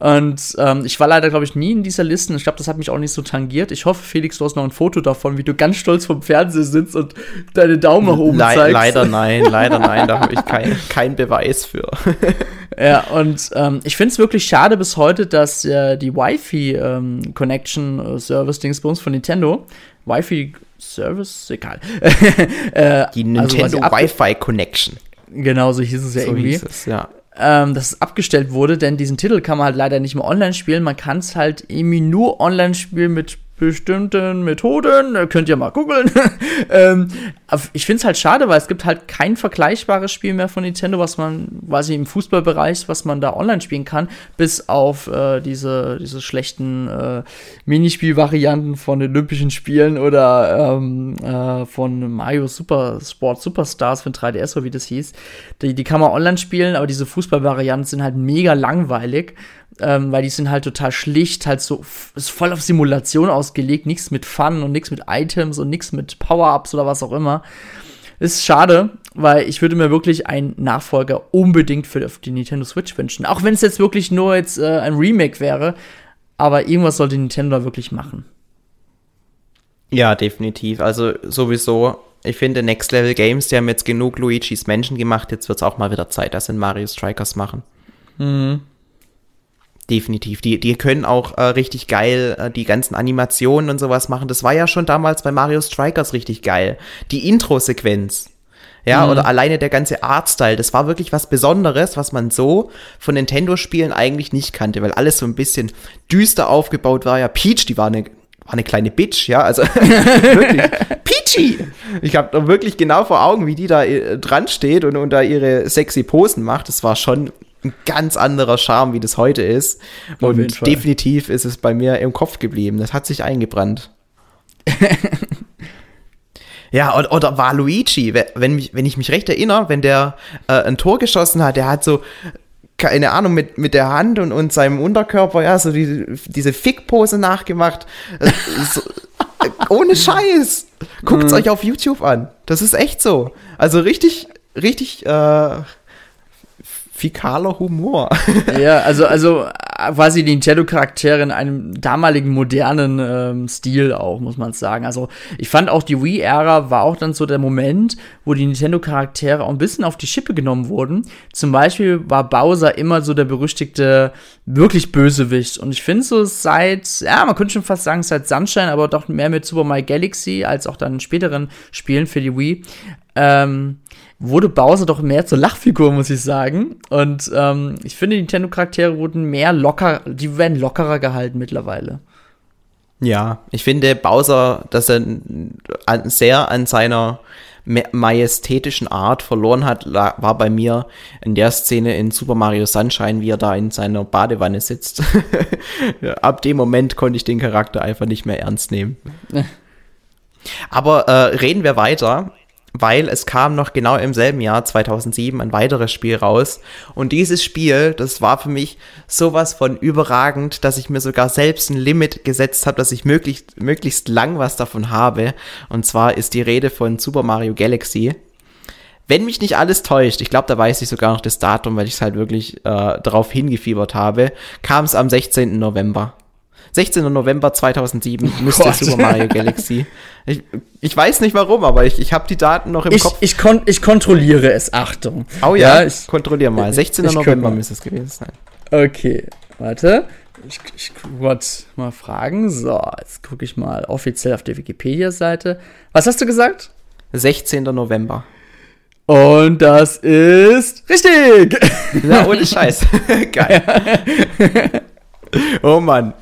Und ähm, ich war leider, glaube ich, nie in dieser Liste. Ich glaube, das hat mich auch nicht so tangiert. Ich hoffe, Felix, du hast noch ein Foto davon, wie du ganz stolz vom Fernseher sitzt und deine Daumen nach oben Le zeigst. Leider nein, [LAUGHS] leider nein, da habe ich keinen kein Beweis für. [LAUGHS] ja, und ähm, ich finde es wirklich schade bis heute, dass äh, die Wi-Fi-Connection ähm, Service Dingsbums von Nintendo Wi-Fi Service, egal. [LAUGHS] äh, die also Nintendo also Wi-Fi Connection. Genau, so hieß es ja so irgendwie. Hieß es, ja. Ähm, dass es abgestellt wurde, denn diesen Titel kann man halt leider nicht mehr online spielen. Man kann es halt irgendwie nur online spielen mit bestimmten Methoden, könnt ihr mal googeln. [LAUGHS] ähm, ich finde es halt schade, weil es gibt halt kein vergleichbares Spiel mehr von Nintendo, was man quasi im Fußballbereich, was man da online spielen kann, bis auf äh, diese, diese schlechten äh, Minispielvarianten von Olympischen Spielen oder ähm, äh, von Mario Super Sport Superstars von 3DS, oder wie das hieß. Die, die kann man online spielen, aber diese Fußballvarianten sind halt mega langweilig ähm, weil die sind halt total schlicht, halt so ist voll auf Simulation ausgelegt, nichts mit Fun und nichts mit Items und nichts mit Power-Ups oder was auch immer. Ist schade, weil ich würde mir wirklich einen Nachfolger unbedingt für die Nintendo Switch wünschen. Auch wenn es jetzt wirklich nur jetzt äh, ein Remake wäre, aber irgendwas sollte Nintendo da wirklich machen. Ja, definitiv. Also sowieso, ich finde Next Level Games, die haben jetzt genug Luigi's Menschen gemacht, jetzt wird es auch mal wieder Zeit, dass sie Mario Strikers machen. Mhm. Definitiv. Die, die können auch äh, richtig geil äh, die ganzen Animationen und sowas machen. Das war ja schon damals bei Mario Strikers richtig geil. Die Intro-Sequenz. Ja, mhm. oder alleine der ganze Artstyle, das war wirklich was Besonderes, was man so von Nintendo-Spielen eigentlich nicht kannte, weil alles so ein bisschen düster aufgebaut war. Ja, Peach, die war eine, war eine kleine Bitch, ja, also [LAUGHS] wirklich. [LAUGHS] Peachy! Ich habe wirklich genau vor Augen, wie die da äh, dran steht und, und da ihre sexy Posen macht. Das war schon ein ganz anderer Charme, wie das heute ist. Und definitiv ist es bei mir im Kopf geblieben. Das hat sich eingebrannt. [LAUGHS] ja, oder, oder war Luigi, wenn, mich, wenn ich mich recht erinnere, wenn der äh, ein Tor geschossen hat, der hat so keine Ahnung, mit, mit der Hand und, und seinem Unterkörper, ja, so die, diese Fick-Pose nachgemacht. Äh, so, äh, ohne Scheiß. Guckt's mhm. euch auf YouTube an. Das ist echt so. Also richtig, richtig, äh, fikaler Humor. [LAUGHS] ja, also, also quasi die Nintendo-Charaktere in einem damaligen modernen ähm, Stil auch, muss man sagen. Also ich fand auch die Wii-Ära war auch dann so der Moment, wo die Nintendo-Charaktere auch ein bisschen auf die Schippe genommen wurden. Zum Beispiel war Bowser immer so der berüchtigte, wirklich Bösewicht. Und ich finde so seit, ja, man könnte schon fast sagen seit Sunshine, aber doch mehr mit Super Mario Galaxy als auch dann späteren Spielen für die Wii, ähm, wurde Bowser doch mehr zur Lachfigur, muss ich sagen. Und ähm, ich finde, die Nintendo-Charaktere wurden mehr locker, die werden lockerer gehalten mittlerweile. Ja, ich finde Bowser, dass er sehr an seiner majestätischen Art verloren hat, war bei mir in der Szene in Super Mario Sunshine, wie er da in seiner Badewanne sitzt. [LAUGHS] Ab dem Moment konnte ich den Charakter einfach nicht mehr ernst nehmen. Aber äh, reden wir weiter weil es kam noch genau im selben Jahr 2007 ein weiteres Spiel raus und dieses Spiel, das war für mich sowas von überragend, dass ich mir sogar selbst ein Limit gesetzt habe, dass ich möglichst möglichst lang was davon habe und zwar ist die Rede von Super Mario Galaxy. Wenn mich nicht alles täuscht, ich glaube, da weiß ich sogar noch das Datum, weil ich es halt wirklich äh, darauf hingefiebert habe, kam es am 16. November. 16. November 2007 oh müsste Gott. Super Mario Galaxy. Ich, ich weiß nicht warum, aber ich, ich habe die Daten noch im ich, Kopf. Ich, kon ich kontrolliere es, Achtung. Oh ja, ja ich kontrolliere mal. 16. November müsste es gewesen sein. Okay, warte. Ich, ich wollte mal fragen. So, jetzt gucke ich mal offiziell auf der Wikipedia-Seite. Was hast du gesagt? 16. November. Und das ist richtig. Ja, ohne Scheiß. [LAUGHS] [LAUGHS] Geil. oh Mann.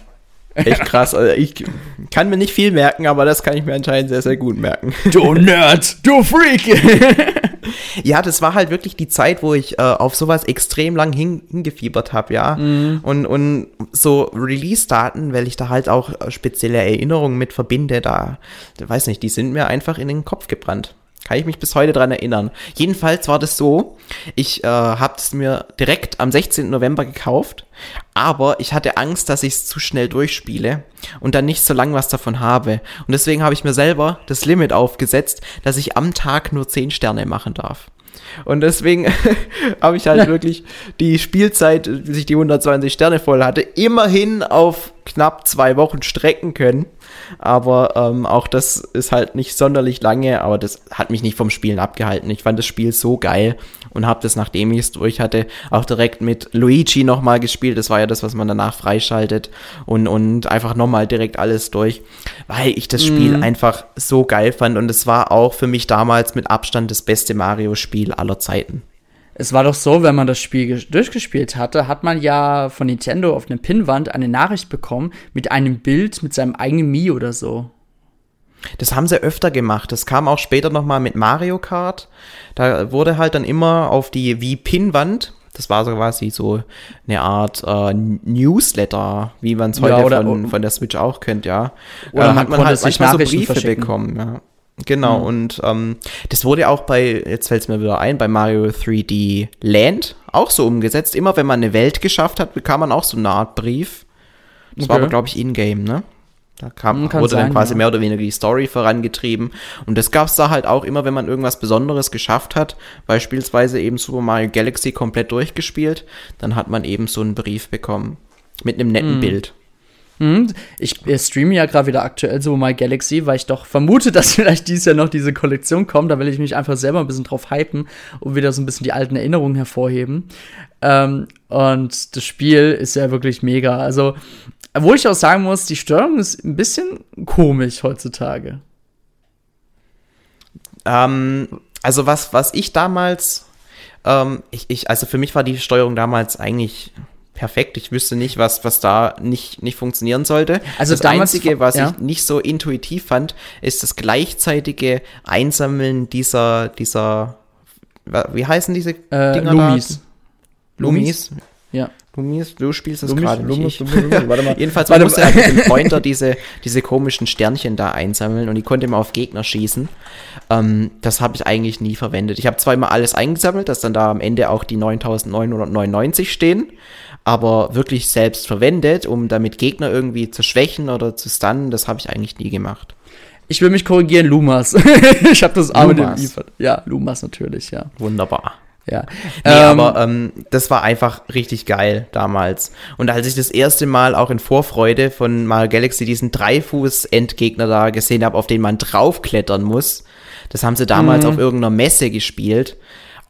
Echt krass. Also ich kann mir nicht viel merken, aber das kann ich mir anscheinend sehr, sehr gut merken. Du Nerd, du Freak! [LAUGHS] ja, das war halt wirklich die Zeit, wo ich äh, auf sowas extrem lang hin, hingefiebert habe, ja. Mhm. Und, und so Release-Daten, weil ich da halt auch äh, spezielle Erinnerungen mit verbinde, da, weiß nicht, die sind mir einfach in den Kopf gebrannt. Kann ich mich bis heute dran erinnern. Jedenfalls war das so, ich äh, habe es mir direkt am 16. November gekauft, aber ich hatte Angst, dass ich es zu schnell durchspiele und dann nicht so lang was davon habe. Und deswegen habe ich mir selber das Limit aufgesetzt, dass ich am Tag nur 10 Sterne machen darf. Und deswegen [LAUGHS] habe ich halt [LAUGHS] wirklich die Spielzeit, bis ich die 120 Sterne voll hatte, immerhin auf knapp zwei Wochen strecken können. Aber ähm, auch das ist halt nicht sonderlich lange, aber das hat mich nicht vom Spielen abgehalten. Ich fand das Spiel so geil und habe das, nachdem ich es durch hatte, auch direkt mit Luigi nochmal gespielt. Das war ja das, was man danach freischaltet und, und einfach nochmal direkt alles durch, weil ich das Spiel mhm. einfach so geil fand und es war auch für mich damals mit Abstand das beste Mario-Spiel aller Zeiten. Es war doch so, wenn man das Spiel durchgespielt hatte, hat man ja von Nintendo auf einer Pinnwand eine Nachricht bekommen mit einem Bild mit seinem eigenen Mii oder so. Das haben sie öfter gemacht. Das kam auch später nochmal mit Mario Kart. Da wurde halt dann immer auf die Wii-Pinnwand, das war so quasi so eine Art äh, Newsletter, wie man es heute ja, von, von der Switch auch kennt, ja. Oder äh, hat man halt manchmal so Briefe bekommen, ja. Genau, mhm. und ähm, das wurde auch bei, jetzt fällt es mir wieder ein, bei Mario 3D Land auch so umgesetzt. Immer wenn man eine Welt geschafft hat, bekam man auch so eine Art Brief. Das okay. war aber, glaube ich, in-game, ne? Da kam, wurde sein, dann quasi ja. mehr oder weniger die Story vorangetrieben. Und das gab es da halt auch immer, wenn man irgendwas Besonderes geschafft hat. Beispielsweise eben Super Mario Galaxy komplett durchgespielt. Dann hat man eben so einen Brief bekommen. Mit einem netten mhm. Bild. Hm, ich streame ja gerade wieder aktuell so My Galaxy, weil ich doch vermute, [LAUGHS] dass vielleicht dieses Jahr noch diese Kollektion kommt. Da will ich mich einfach selber ein bisschen drauf hypen und wieder so ein bisschen die alten Erinnerungen hervorheben. Ähm, und das Spiel ist ja wirklich mega. Also, wo ich auch sagen muss, die Steuerung ist ein bisschen komisch heutzutage. Ähm, also, was, was ich damals, ähm, ich, ich, also für mich war die Steuerung damals eigentlich perfekt. Ich wüsste nicht, was, was da nicht, nicht funktionieren sollte. Also das damals, Einzige, was ja. ich nicht so intuitiv fand, ist das gleichzeitige Einsammeln dieser, dieser, wie heißen diese äh, Dinger Lumis. Da? Lumis. Ja. Lumis, du spielst Lumis, gerade nicht. Lumis. Lumis, Lumis, [LAUGHS] warte mal. Jedenfalls, Warte man musste mal. halt mit dem [LAUGHS] Pointer diese, diese komischen Sternchen da einsammeln und die konnte man auf Gegner schießen. Ähm, das habe ich eigentlich nie verwendet. Ich habe immer alles eingesammelt, dass dann da am Ende auch die 9999 stehen, aber wirklich selbst verwendet, um damit Gegner irgendwie zu schwächen oder zu stunnen, das habe ich eigentlich nie gemacht. Ich will mich korrigieren, Lumas. [LAUGHS] ich habe das A mit dem Lumas. I. ver- Ja, Lumas natürlich, ja. Wunderbar. Ja. Nee, Ähm, aber ähm, das war einfach richtig geil damals. Und als ich das erste Mal auch in Vorfreude von Mario Galaxy diesen Dreifuß-Endgegner da gesehen habe, auf den man draufklettern muss, das haben sie damals Mhm. auf irgendeiner Messe gespielt.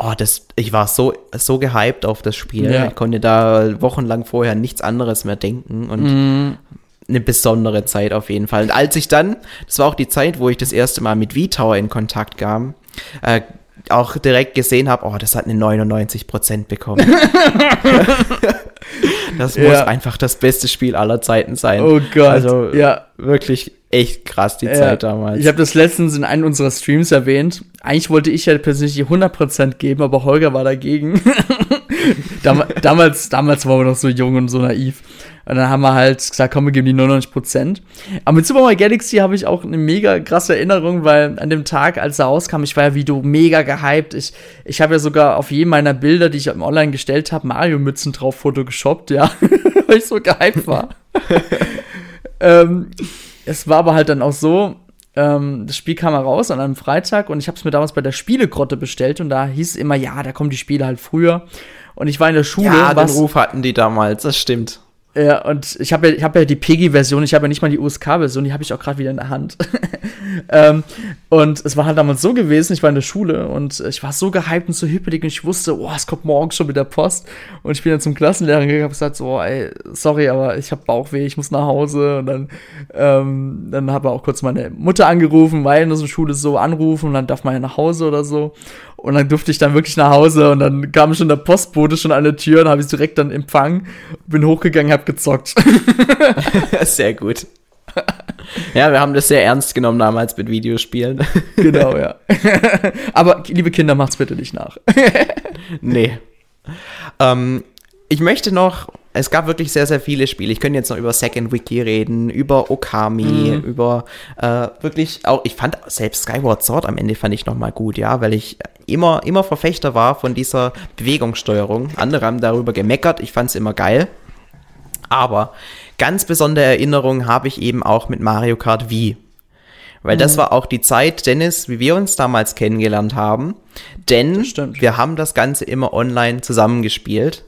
Oh, das, ich war so, so gehypt auf das Spiel. Ja. Ich konnte da wochenlang vorher nichts anderes mehr denken und Mhm. eine besondere Zeit auf jeden Fall. Und als ich dann, das war auch die Zeit, wo ich das erste Mal mit V-Tower in Kontakt kam, äh, auch direkt gesehen habe, oh, das hat eine 99% bekommen. [LAUGHS] das muss Ja. einfach das beste Spiel aller Zeiten sein. Oh Gott. Also ja. wirklich echt krass die Ja. Zeit damals. Ich habe das letztens in einem unserer Streams erwähnt. Eigentlich wollte ich ja persönlich die 100% geben, aber Holger war dagegen. [LAUGHS] Dam damals, damals waren wir noch so jung und so naiv. Und dann haben wir halt gesagt, komm, wir geben die 99%. Aber mit Super Mario Galaxy habe ich auch eine mega krasse Erinnerung, weil an dem Tag, als er rauskam, ich war ja wie du mega gehypt. Ich, ich habe ja sogar auf jedem meiner Bilder, die ich im Online gestellt habe, Mario-Mützen drauf photogeshoppt, ja. [LAUGHS] weil ich so gehypt war. [LAUGHS] ähm, es war aber halt dann auch so, ähm, das Spiel kam heraus an einem Freitag und ich habe es mir damals bei der Spielegrotte bestellt und da hieß es immer, ja, da kommen die Spiele halt früher. Und ich war in der Schule, ja, den Ruf hatten die damals, das stimmt. Ja, und ich habe ja, ich hab ja die PEGI-Version, ich habe ja nicht mal die USK-Version, die habe ich auch gerade wieder in der Hand. [LAUGHS] ähm, und es war halt damals so gewesen, ich war in der Schule und ich war so gehypt und so hippelig und ich wusste, oh, es kommt morgen schon wieder Post. Und ich bin dann zum Klassenlehrer gegangen und gesagt, so, ey, sorry, aber ich habe Bauchweh, ich muss nach Hause. Und dann, ähm, dann habe auch kurz meine Mutter angerufen, weil in der Schule so anrufen und dann darf man ja nach Hause oder so. Und dann durfte ich dann wirklich nach Hause und dann kam schon der Postbote schon an der Tür und habe ich direkt dann empfangen, bin hochgegangen, hab gezockt. [LAUGHS] Sehr gut. Ja, wir haben das sehr ernst genommen damals mit Videospielen. genau, [LAUGHS] ja. [LAUGHS] Aber liebe Kinder, macht's bitte nicht nach. Nee. Ähm, ich möchte noch, es gab wirklich sehr, sehr viele Spiele. Ich könnte jetzt noch über Second Wiki reden, über Okami, über äh, wirklich auch, ich fand selbst Skyward Sword am Ende fand ich noch mal gut, ja, weil ich immer, immer Verfechter war von dieser Bewegungssteuerung. Andere haben darüber gemeckert, ich fand es immer geil. Aber ganz besondere Erinnerungen habe ich eben auch mit Mario Kart Wii. Weil das war auch die Zeit, Dennis, wie wir uns damals kennengelernt haben. Denn wir haben das Ganze immer online zusammengespielt.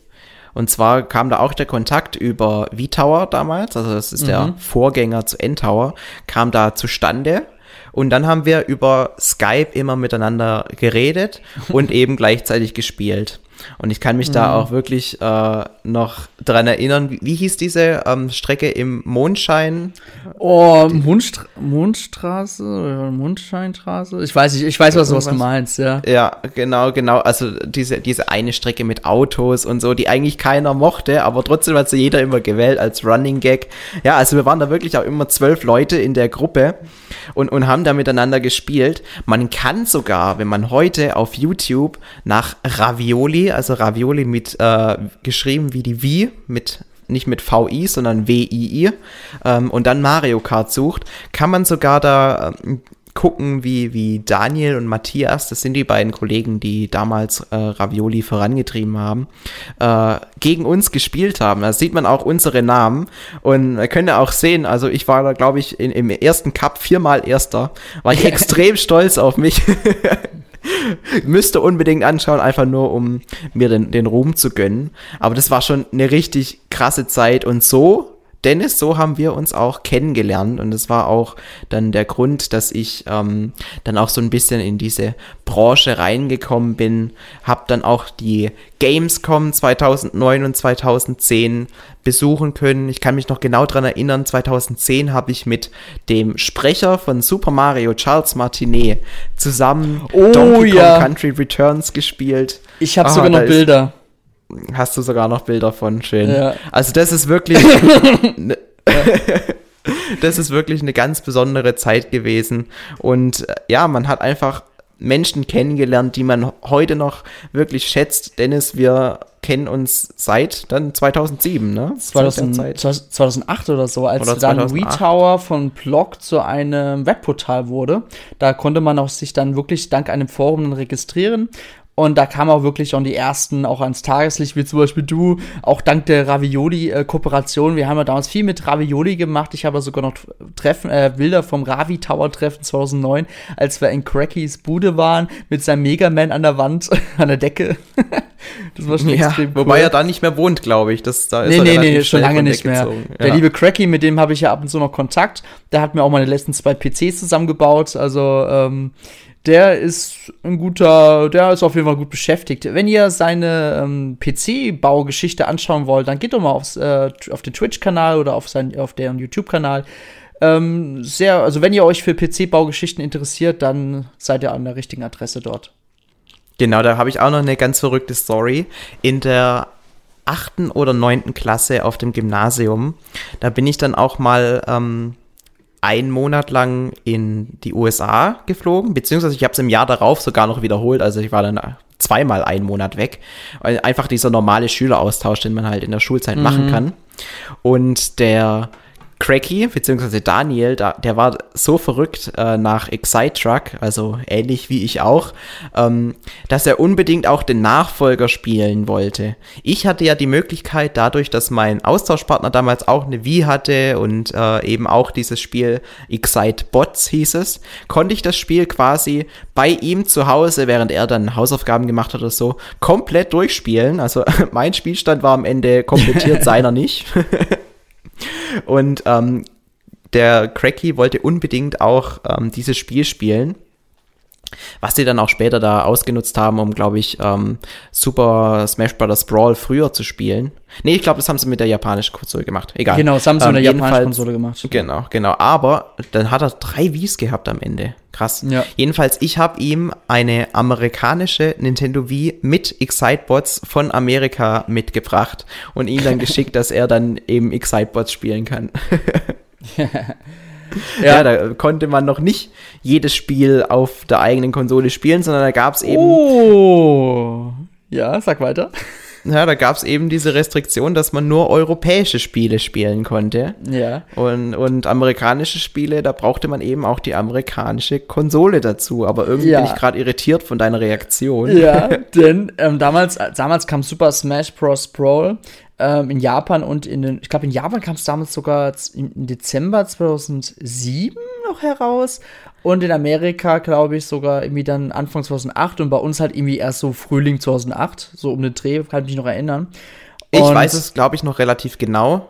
Und zwar kam da auch der Kontakt über V-Tower damals, also das ist der Vorgänger zu N-Tower, kam da zustande. Und dann haben wir über Skype immer miteinander geredet [LAUGHS] und eben gleichzeitig gespielt. Und ich kann mich da auch wirklich äh, noch dran erinnern, wie, wie hieß diese ähm, Strecke im Mondschein? Oh, Mundstra Mundstraße oder Mundscheinstraße? Ich weiß nicht, ich weiß, was, was du meinst, ja. Ja, genau, genau. Also diese, diese eine Strecke mit Autos und so, die eigentlich keiner mochte, aber trotzdem hat sie jeder immer gewählt als Running Gag. Ja, also wir waren da wirklich auch immer zwölf Leute in der Gruppe und, und haben da miteinander gespielt. Man kann sogar, wenn man heute auf YouTube nach Ravioli, also Ravioli mit äh, geschrieben wie die Wie, mit nicht mit VI, sondern WII, ähm, und dann Mario Kart sucht, kann man sogar da ähm, gucken, wie, wie Daniel und Matthias, das sind die beiden Kollegen, die damals äh, Ravioli vorangetrieben haben, äh, gegen uns gespielt haben. Da sieht man auch unsere Namen und man könnte auch sehen, also ich war da, glaube ich, in, im ersten Cup viermal Erster, war ich [LAUGHS] extrem stolz auf mich. [LAUGHS] [LAUGHS] Müsste unbedingt anschauen, einfach nur um mir den, den Ruhm zu gönnen. Aber das war schon eine richtig krasse Zeit und so Dennis, so haben wir uns auch kennengelernt und das war auch dann der Grund, dass ich ähm, dann auch so ein bisschen in diese Branche reingekommen bin, habe dann auch die Gamescom 2009 und 2010 besuchen können. Ich kann mich noch genau dran erinnern, 2010 habe ich mit dem Sprecher von Super Mario, Charles Martinet, zusammen Oh, Donkey Kong ja. Country Returns gespielt. Ich habe Ah, sogar noch ist- Bilder. Hast du sogar noch Bilder von, schön. Ja. Also das ist wirklich, [LAUGHS] ne- [LAUGHS] das ist wirklich eine ganz besondere Zeit gewesen. Und äh, ja, man hat einfach Menschen kennengelernt, die man heute noch wirklich schätzt. Dennis, wir kennen uns seit dann 2007, ne? 2000, 2008 oder so, als oder dann WeTower von Blog zu einem Webportal wurde. Da konnte man auch sich dann wirklich dank einem Forum registrieren und da kam auch wirklich schon die ersten auch ans Tageslicht, wie zum Beispiel du, auch dank der Ravioli-Kooperation. Wir haben ja damals viel mit Ravioli gemacht. Ich habe sogar noch Treffen, äh, Bilder vom Ravi Tower Treffen 2009, als wir in Crackys Bude waren, mit seinem Megaman an der Wand, [LAUGHS] an der Decke. [LAUGHS] das war schon ja, extrem cool. Wobei er da nicht mehr wohnt, glaube ich. Das, da ist nee, nee, nee, schon lange nicht mehr. Ja. Der liebe Cracky, mit dem habe ich ja ab und zu noch Kontakt. Der hat mir auch meine letzten zwei PCs zusammengebaut. Also, ähm, der ist ein guter, der ist auf jeden Fall gut beschäftigt. Wenn ihr seine ähm, PC-Baugeschichte anschauen wollt, dann geht doch mal aufs, äh, auf den Twitch-Kanal oder auf, sein, auf deren YouTube-Kanal. Ähm, sehr, also wenn ihr euch für PC-Baugeschichten interessiert, dann seid ihr an der richtigen Adresse dort. Genau, da habe ich auch noch eine ganz verrückte Story. In der achten oder neunten Klasse auf dem Gymnasium, da bin ich dann auch mal ähm, einen Monat lang in die USA geflogen, beziehungsweise ich habe es im Jahr darauf sogar noch wiederholt, also ich war dann zweimal einen Monat weg. Einfach dieser normale Schüleraustausch, den man halt in der Schulzeit mhm. machen kann. Und der Cracky, beziehungsweise Daniel, da, der war so verrückt äh, nach Excite Truck, also ähnlich wie ich auch, ähm, dass er unbedingt auch den Nachfolger spielen wollte. Ich hatte ja die Möglichkeit, dadurch, dass mein Austauschpartner damals auch eine Wii hatte und äh, eben auch dieses Spiel Excite Bots hieß es, konnte ich das Spiel quasi bei ihm zu Hause, während er dann Hausaufgaben gemacht hat oder so, komplett durchspielen. Also [LAUGHS] mein Spielstand war am Ende [LAUGHS] komplettiert, seiner nicht. [LAUGHS] Und ähm, der Cracky wollte unbedingt auch ähm, dieses Spiel spielen. Was sie dann auch später da ausgenutzt haben, um, glaube ich, ähm, Super Smash Bros. Brawl früher zu spielen. Nee, ich glaube, das haben sie mit der japanischen Konsole gemacht. Egal. Genau, das haben sie ähm, mit der japanischen Konsole gemacht. Genau, genau. Aber dann hat er drei Wies gehabt am Ende. Krass. Ja. Jedenfalls, ich habe ihm eine amerikanische Nintendo Wii mit Excitebots von Amerika mitgebracht und ihm dann [LAUGHS] geschickt, dass er dann eben Excitebots spielen kann. [LAUGHS] [LAUGHS] ja. ja. da konnte man noch nicht jedes Spiel auf der eigenen Konsole spielen, sondern da gab es eben. Oh, ja, sag weiter ja, da gab es eben diese Restriktion, dass man nur europäische Spiele spielen konnte. Ja. Und, und amerikanische Spiele, da brauchte man eben auch die amerikanische Konsole dazu. Aber irgendwie ja. bin ich gerade irritiert von deiner Reaktion. Ja, [LAUGHS] denn ähm, damals, damals kam Super Smash Bros. Brawl ähm, in Japan und in den, ich glaube, in Japan kam es damals sogar im Dezember 2007 noch heraus und in Amerika, glaube ich, sogar irgendwie dann Anfang 2008 und bei uns halt irgendwie erst so Frühling 2008, so um den Dreh, kann ich mich noch erinnern. Und ich weiß es, glaube ich, noch relativ genau.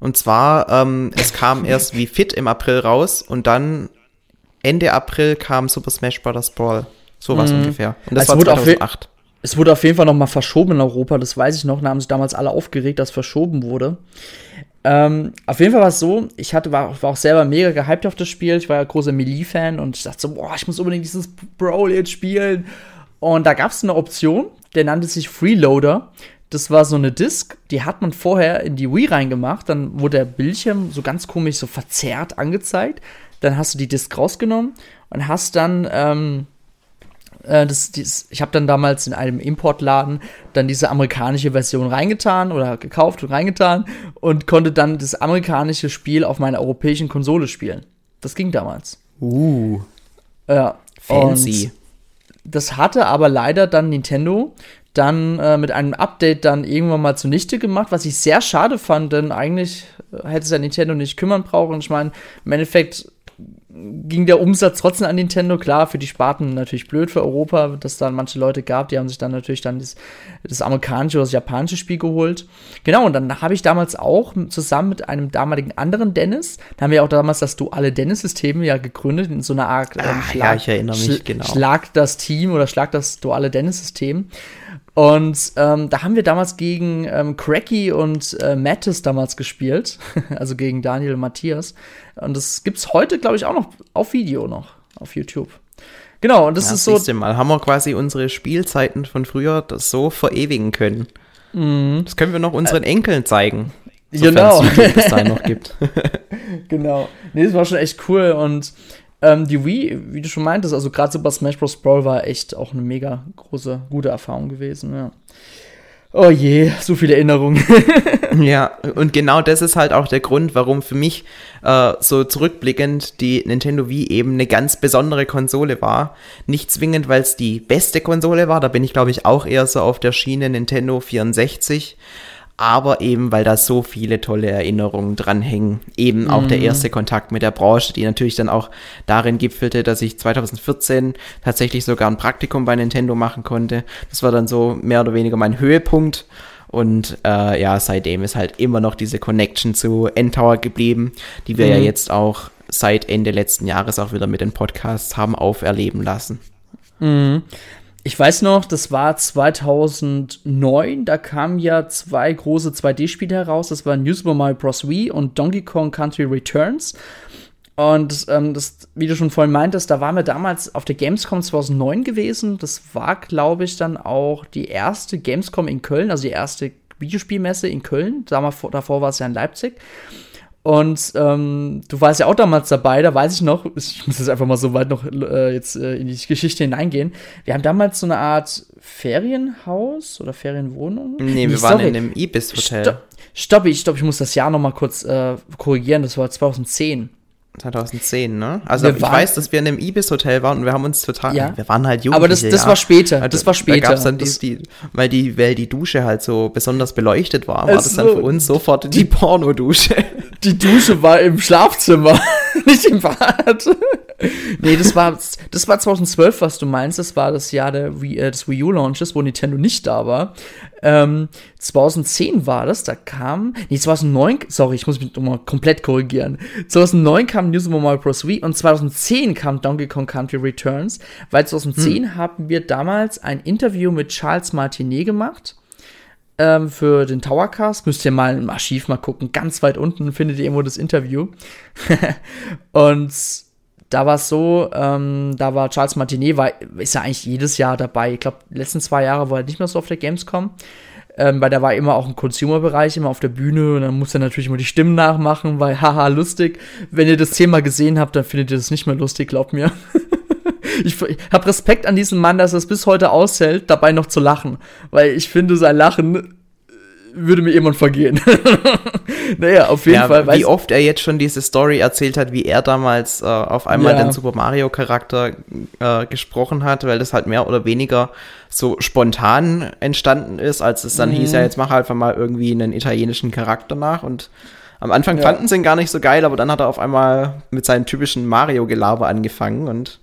Und zwar, ähm, es kam [LAUGHS] erst wie Fit im April raus und dann Ende April kam Super Smash Bros. Brawl. Sowas mhm. ungefähr. Und das also war 2008. Es wurde auf jeden Fall noch mal verschoben in Europa, das weiß ich noch. Da haben sich damals alle aufgeregt, dass verschoben wurde. Ähm, auf jeden Fall war es so, ich hatte, war, war, auch selber mega gehypt auf das Spiel. Ich war ja großer Melee-Fan und ich dachte so, boah, ich muss unbedingt dieses Brawl jetzt spielen. Und da gab es eine Option, der nannte sich Freeloader. Das war so eine Disk, die hat man vorher in die Wii reingemacht. Dann wurde der Bildschirm so ganz komisch so verzerrt angezeigt. Dann hast du die Disk rausgenommen und hast dann ähm, äh, das, das, ich habe dann damals in einem Importladen dann diese amerikanische Version reingetan oder gekauft und reingetan und konnte dann das amerikanische Spiel auf meiner europäischen Konsole spielen. Das ging damals. Uh. Ja. Fancy. das hatte aber leider dann Nintendo dann äh, mit einem Update dann irgendwann mal zunichte gemacht, was ich sehr schade fand, denn eigentlich hätte es ja Nintendo nicht kümmern brauchen. Ich meine, im Endeffekt ging der Umsatz trotzdem an Nintendo. Klar, für die Sparten natürlich blöd für Europa, dass es dann manche Leute gab, die haben sich dann natürlich dann das, das amerikanische oder das japanische Spiel geholt. Genau, und dann habe ich damals auch zusammen mit einem damaligen anderen Dennis, da haben wir auch damals das duale Dennis-System ja gegründet, in so einer Art ähm, Ach, Schlag, ja, ich erinnere mich, genau. Schlag das Team oder Schlag das duale Dennis-System. Und ähm, da haben wir damals gegen ähm, Cracky und äh, Mattis damals gespielt, [LAUGHS] also gegen Daniel und Matthias. Und das gibt's heute, glaube ich, auch noch auf Video noch auf YouTube. Genau, und das ja, ist so. Mal haben wir quasi unsere Spielzeiten von früher das so verewigen können. Mhm. Das können wir noch unseren äh, Enkeln zeigen. Genau. Es da noch [LAUGHS] gibt. genau. Nee, das war schon echt cool und Ähm, die Wii, wie du schon meintest, also gerade Super Smash Bros. Brawl war echt auch eine mega große, gute Erfahrung gewesen, ja. Oh je, so viele Erinnerungen. [LAUGHS] ja, und genau das ist halt auch der Grund, warum für mich äh, so zurückblickend die Nintendo Wii eben eine ganz besondere Konsole war. Nicht zwingend, weil es die beste Konsole war, da bin ich glaube ich auch eher so auf der Schiene Nintendo 64 aber eben, weil da so viele tolle Erinnerungen dranhängen. Eben mhm. auch der mhm. erste Kontakt mit der Branche, die natürlich dann auch darin gipfelte, dass ich 2014 tatsächlich sogar ein Praktikum bei Nintendo machen konnte. Das war dann so mehr oder weniger mein Höhepunkt. Und äh, ja, seitdem ist halt immer noch diese Connection zu N-Tower geblieben, die wir mhm. ja jetzt auch seit Ende letzten Jahres auch wieder mit den Podcasts haben auferleben lassen. Mhm. Ich weiß noch, das war 2009, da kamen ja zwei große 2D-Spiele heraus. Das waren New Super Mario Bros. Wii und Donkey Kong Country Returns. Und ähm, das, wie du schon vorhin meintest, da waren wir damals auf der Gamescom 2009 gewesen. Das war, glaube ich, dann auch die erste Gamescom in Köln, also die erste Videospielmesse in Köln. Davor, davor war es ja in Leipzig. Und ähm, du warst ja auch damals dabei, da weiß ich noch, ich [LAUGHS] muss jetzt einfach mal so weit noch äh, jetzt äh, in die Geschichte hineingehen. Wir haben damals so eine Art Ferienhaus oder Ferienwohnung. Nee, wir nee, waren in einem Ibis-Hotel. Stopp, stopp, ich, stopp, ich muss das Jahr noch mal kurz äh, korrigieren, das war 2010. 2010, ne? Also wir ich weiß, dass wir in einem Ibis-Hotel waren und wir haben uns total, ja. wir waren halt jung. Aber das, das ja. war später, das war später. Da gab's dann die, die, weil die, weil die Dusche halt so besonders beleuchtet war, war das dann für uns sofort die Pornodusche. [LAUGHS] Die Dusche war im Schlafzimmer, [LAUGHS] nicht im Bad. Nee, das war, das war 2012, was du meinst. Das war das Jahr der Wii, äh, des Wii U Launches, wo Nintendo nicht da war. Ähm, 2010 war das, da kam, nee, 2009, sorry, ich muss mich nochmal komplett korrigieren. 2009 kam New Super Mario Bros. Wii und 2010 kam Donkey Kong Country Returns, weil 2010 hm. haben wir damals ein Interview mit Charles Martinet gemacht ähm, für den Towercast. Müsst ihr mal im Archiv mal gucken. Ganz weit unten findet ihr irgendwo das Interview. [LAUGHS] und da war es so, ähm, da war Charles Martinet, war, ist ja eigentlich jedes Jahr dabei. Ich glaube, letzten zwei Jahre war er nicht mehr so auf der Gamescom. Ähm, weil der war immer auch im Consumer-Bereich, immer auf der Bühne und dann muss er natürlich immer die Stimmen nachmachen, weil [LAUGHS] haha, lustig. Wenn ihr das Thema gesehen habt, dann findet ihr das nicht mehr lustig, glaubt mir. [LAUGHS] ich habe Respekt an diesen Mann, dass er es bis heute aushält, dabei noch zu lachen. Weil ich finde, sein Lachen würde mir jemand vergehen. [LAUGHS] naja, auf jeden ja, Fall. Wie oft er jetzt schon diese Story erzählt hat, wie er damals äh, auf einmal ja. den Super Mario Charakter äh, gesprochen hat, weil das halt mehr oder weniger so spontan entstanden ist, als es dann mhm. hieß, ja, jetzt mach einfach mal irgendwie einen italienischen Charakter nach und am Anfang ja. fanden sie ihn gar nicht so geil, aber dann hat er auf einmal mit seinem typischen Mario-Gelaber angefangen und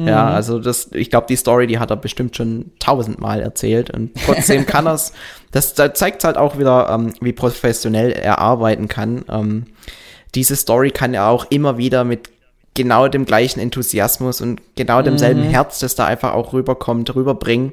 Mhm. Ja, also das, ich glaube, die Story, die hat er bestimmt schon tausendmal erzählt und trotzdem kann er es. [LAUGHS] Das, das zeigt halt auch wieder, ähm, wie professionell er arbeiten kann. Ähm, diese Story kann er auch immer wieder mit genau dem gleichen Enthusiasmus und genau demselben mhm. Herz, das da einfach auch rüberkommt, rüberbringen.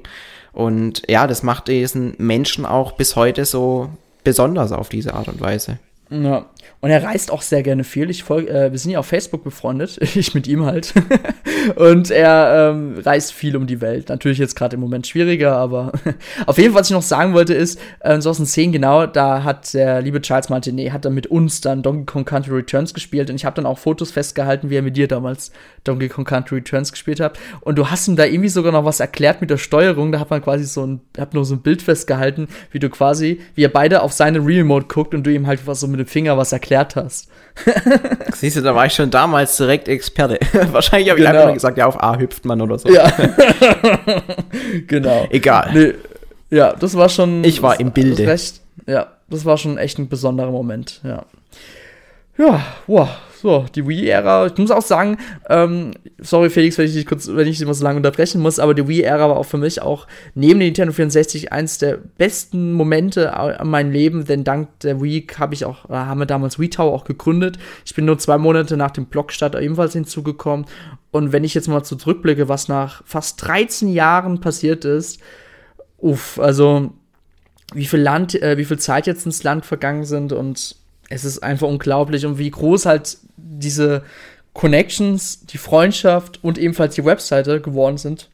Und ja, das macht diesen Menschen auch bis heute so besonders auf diese Art und Weise. Ja. Und er reist auch sehr gerne viel. Ich folge, äh, wir sind ja auf Facebook befreundet, [LAUGHS] ich mit ihm halt. [LAUGHS] und er ähm, reist viel um die Welt. Natürlich jetzt gerade im Moment schwieriger, aber [LAUGHS] auf jeden Fall, was ich noch sagen wollte, ist, äh, so aus den Szenen genau, da hat der liebe Charles Martinet, hat dann mit uns dann Donkey Kong Country Returns gespielt und ich habe dann auch Fotos festgehalten, wie er mit dir damals Donkey Kong Country Returns gespielt hat. Und du hast ihm da irgendwie sogar noch was erklärt mit der Steuerung. Da hat man quasi so ein, hab nur so ein Bild festgehalten, wie du quasi, wie ihr beide auf seine Remote guckt und du ihm halt was so mit dem Finger was erklärt erklärt hast. [LAUGHS] Siehst du, da war ich schon damals direkt Experte. [LAUGHS] Wahrscheinlich habe ich genau. einfach gesagt, ja, auf A hüpft man oder so. Ja. [LAUGHS] genau. Egal. Nee, ja, das war schon. Ich war im Bilde. Recht, ja, das war schon echt ein besonderer Moment, ja. Ja, wow, so, die Wii-Ära, ich muss auch sagen, ähm, sorry Felix, wenn ich dich kurz, wenn ich dich immer so lange unterbrechen muss, aber die Wii-Ära war auch für mich auch neben der Nintendo 64 eins der besten Momente an meinem Leben, denn dank der Wii habe ich auch, äh, haben wir damals Wii Tower auch gegründet. Ich bin nur zwei Monate nach dem Blockstart ebenfalls hinzugekommen und wenn ich jetzt mal zurückblicke, was nach fast 13 Jahren passiert ist, uff, also wie viel Land, äh, wie viel Zeit jetzt ins Land vergangen sind und es ist einfach unglaublich und wie groß halt diese Connections, die Freundschaft und ebenfalls die Webseite geworden sind.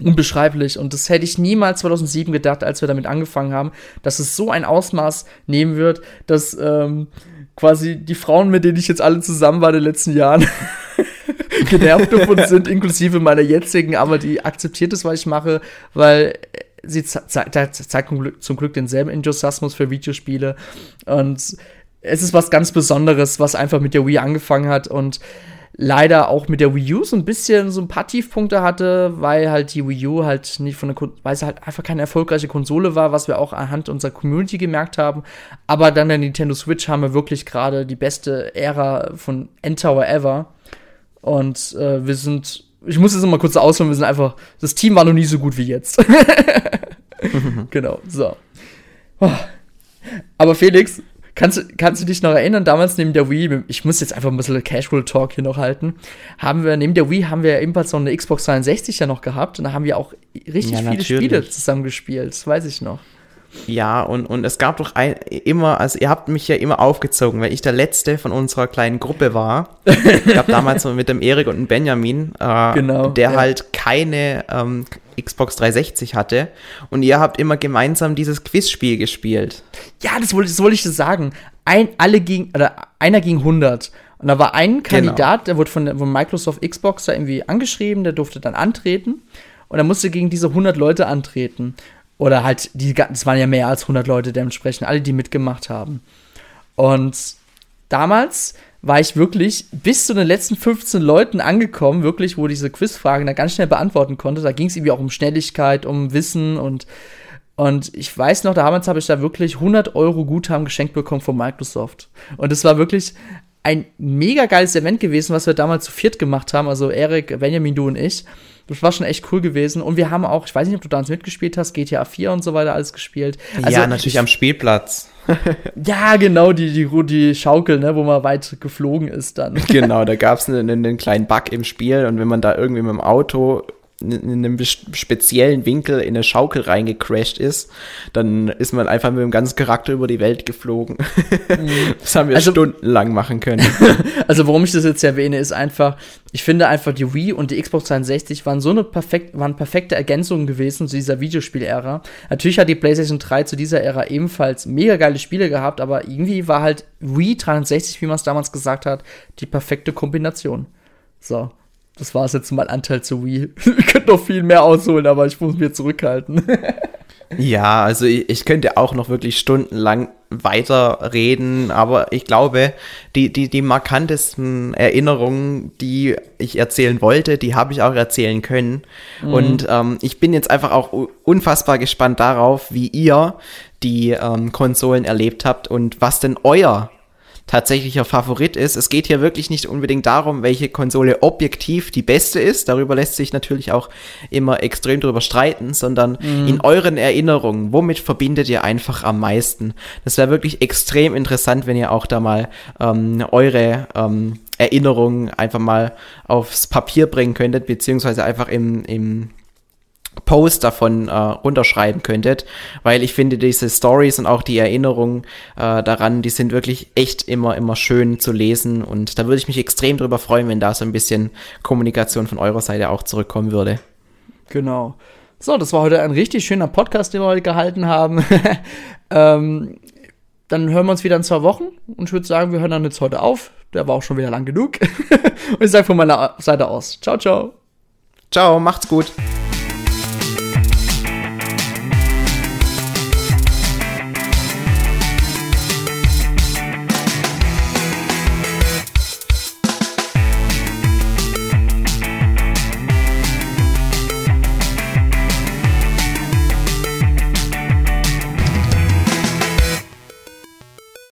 Unbeschreiblich. Und das hätte ich niemals 2007 gedacht, als wir damit angefangen haben, dass es so ein Ausmaß nehmen wird, dass ähm, quasi die Frauen, mit denen ich jetzt alle zusammen war in den letzten Jahren, [LAUGHS] genervt davon sind, [LAUGHS] inklusive meiner jetzigen, aber die akzeptiert es, was ich mache, weil sie zeigt zeigt zum Glück denselben Enthusiasmus für Videospiele. Und es ist was ganz Besonderes, was einfach mit der Wii angefangen hat und leider auch mit der Wii U so ein bisschen so ein paar Tiefpunkte hatte, weil halt die Wii U halt nicht von der, weil es halt einfach keine erfolgreiche Konsole war, was wir auch anhand unserer Community gemerkt haben. Aber dann der Nintendo Switch haben wir wirklich gerade die beste Ära von N-Tower ever. Und äh, wir sind, ich muss jetzt mal kurz ausholen, wir sind einfach, das Team war noch nie so gut wie jetzt. [LAUGHS] [LAUGHS] genau, so. Oh. Aber Felix, Kannst, kannst du dich noch erinnern, damals neben der Wii, ich muss jetzt einfach ein bisschen Casual Talk hier noch halten, haben wir, neben der Wii haben wir ebenfalls noch eine Xbox 360 ja noch gehabt und da haben wir auch richtig ja, viele natürlich. Spiele zusammengespielt, das weiß ich noch. Ja, und, und es gab doch ein, immer, also ihr habt mich ja immer aufgezogen, weil ich der Letzte von unserer kleinen Gruppe war. ich habe damals mit dem Erik und dem Benjamin, äh, genau, der ja. halt keine ähm, Xbox 360 hatte. Und ihr habt immer gemeinsam dieses Quizspiel gespielt. Ja, das wollte, das wollte ich sagen. Ein, alle gegen, oder einer gegen 100. Und da war ein genau. Kandidat, genau. der wurde von, von Microsoft Xbox da irgendwie angeschrieben, der durfte dann antreten. Und er musste gegen diese 100 Leute antreten. Oder halt, die, es waren ja mehr als 100 Leute dementsprechend, alle, die mitgemacht haben. Und damals war ich wirklich bis zu den letzten 15 Leuten angekommen, wirklich, wo diese Quizfragen da ganz schnell beantworten konnte. Da ging es irgendwie auch um Schnelligkeit, um Wissen und und ich weiß noch, damals habe ich da wirklich 100 Euro Guthaben geschenkt bekommen von Microsoft. Und es war wirklich ein mega geiles Event gewesen, was wir damals zu viert gemacht haben. Also Erik, Benjamin, du und ich. Das war schon echt cool gewesen. Und wir haben auch, ich weiß nicht, ob du damals mitgespielt hast, GTA 4 und so weiter alles gespielt. Also, ja, natürlich ich, am Spielplatz. [LAUGHS] ja, genau, die, die, die Schaukel, ne, wo man weit geflogen ist dann. [LAUGHS] genau, da gab es einen, einen kleinen Bug im Spiel und wenn man da irgendwie mit dem Auto in einem speziellen Winkel in eine Schaukel reingecrashed ist, dann ist man einfach mit dem ganzen Charakter über die Welt geflogen. Mhm. [LAUGHS] das haben wir also, stundenlang machen können. [LAUGHS] also warum ich das jetzt erwähne, ist einfach, ich finde einfach die Wii und die Xbox 360 waren so eine perfekt, waren perfekte Ergänzungen gewesen zu dieser Videospiel-Ära. Natürlich hat die PlayStation 3 zu dieser Ära ebenfalls mega geile Spiele gehabt, aber irgendwie war halt Wii 360, wie man es damals gesagt hat, die perfekte Kombination. So. Das war es jetzt mal Anteil zu Wii. [LAUGHS] Ich könnte noch viel mehr ausholen, aber ich muss mir zurückhalten. [LAUGHS] ja, also ich, ich, könnte auch noch wirklich stundenlang weiterreden, aber ich glaube, die, die, die markantesten Erinnerungen, die ich erzählen wollte, die habe ich auch erzählen können. Mhm. Und ähm, ich bin jetzt einfach auch unfassbar gespannt darauf, wie ihr die ähm, Konsolen erlebt habt und was denn euer tatsächlicher Favorit ist. Es geht hier wirklich nicht unbedingt darum, welche Konsole objektiv die beste ist. Darüber lässt sich natürlich auch immer extrem drüber streiten, sondern mhm. in euren Erinnerungen, womit verbindet ihr einfach am meisten? Das wäre wirklich extrem interessant, wenn ihr auch da mal ähm, eure ähm, Erinnerungen einfach mal aufs Papier bringen könntet, beziehungsweise einfach im, im Post davon äh, runterschreiben könntet, weil ich finde diese Stories und auch die Erinnerungen äh, daran, die sind wirklich echt immer, immer schön zu lesen und da würde ich mich extrem drüber freuen, wenn da so ein bisschen Kommunikation von eurer Seite auch zurückkommen würde. Genau. So, das war heute ein richtig schöner Podcast, den wir heute gehalten haben. [LAUGHS] ähm, dann hören wir uns wieder in zwei Wochen und ich würde sagen, wir hören dann jetzt heute auf. Der war auch schon wieder lang genug. [LAUGHS] und ich sage von meiner Seite aus, ciao, ciao. Ciao, macht's gut.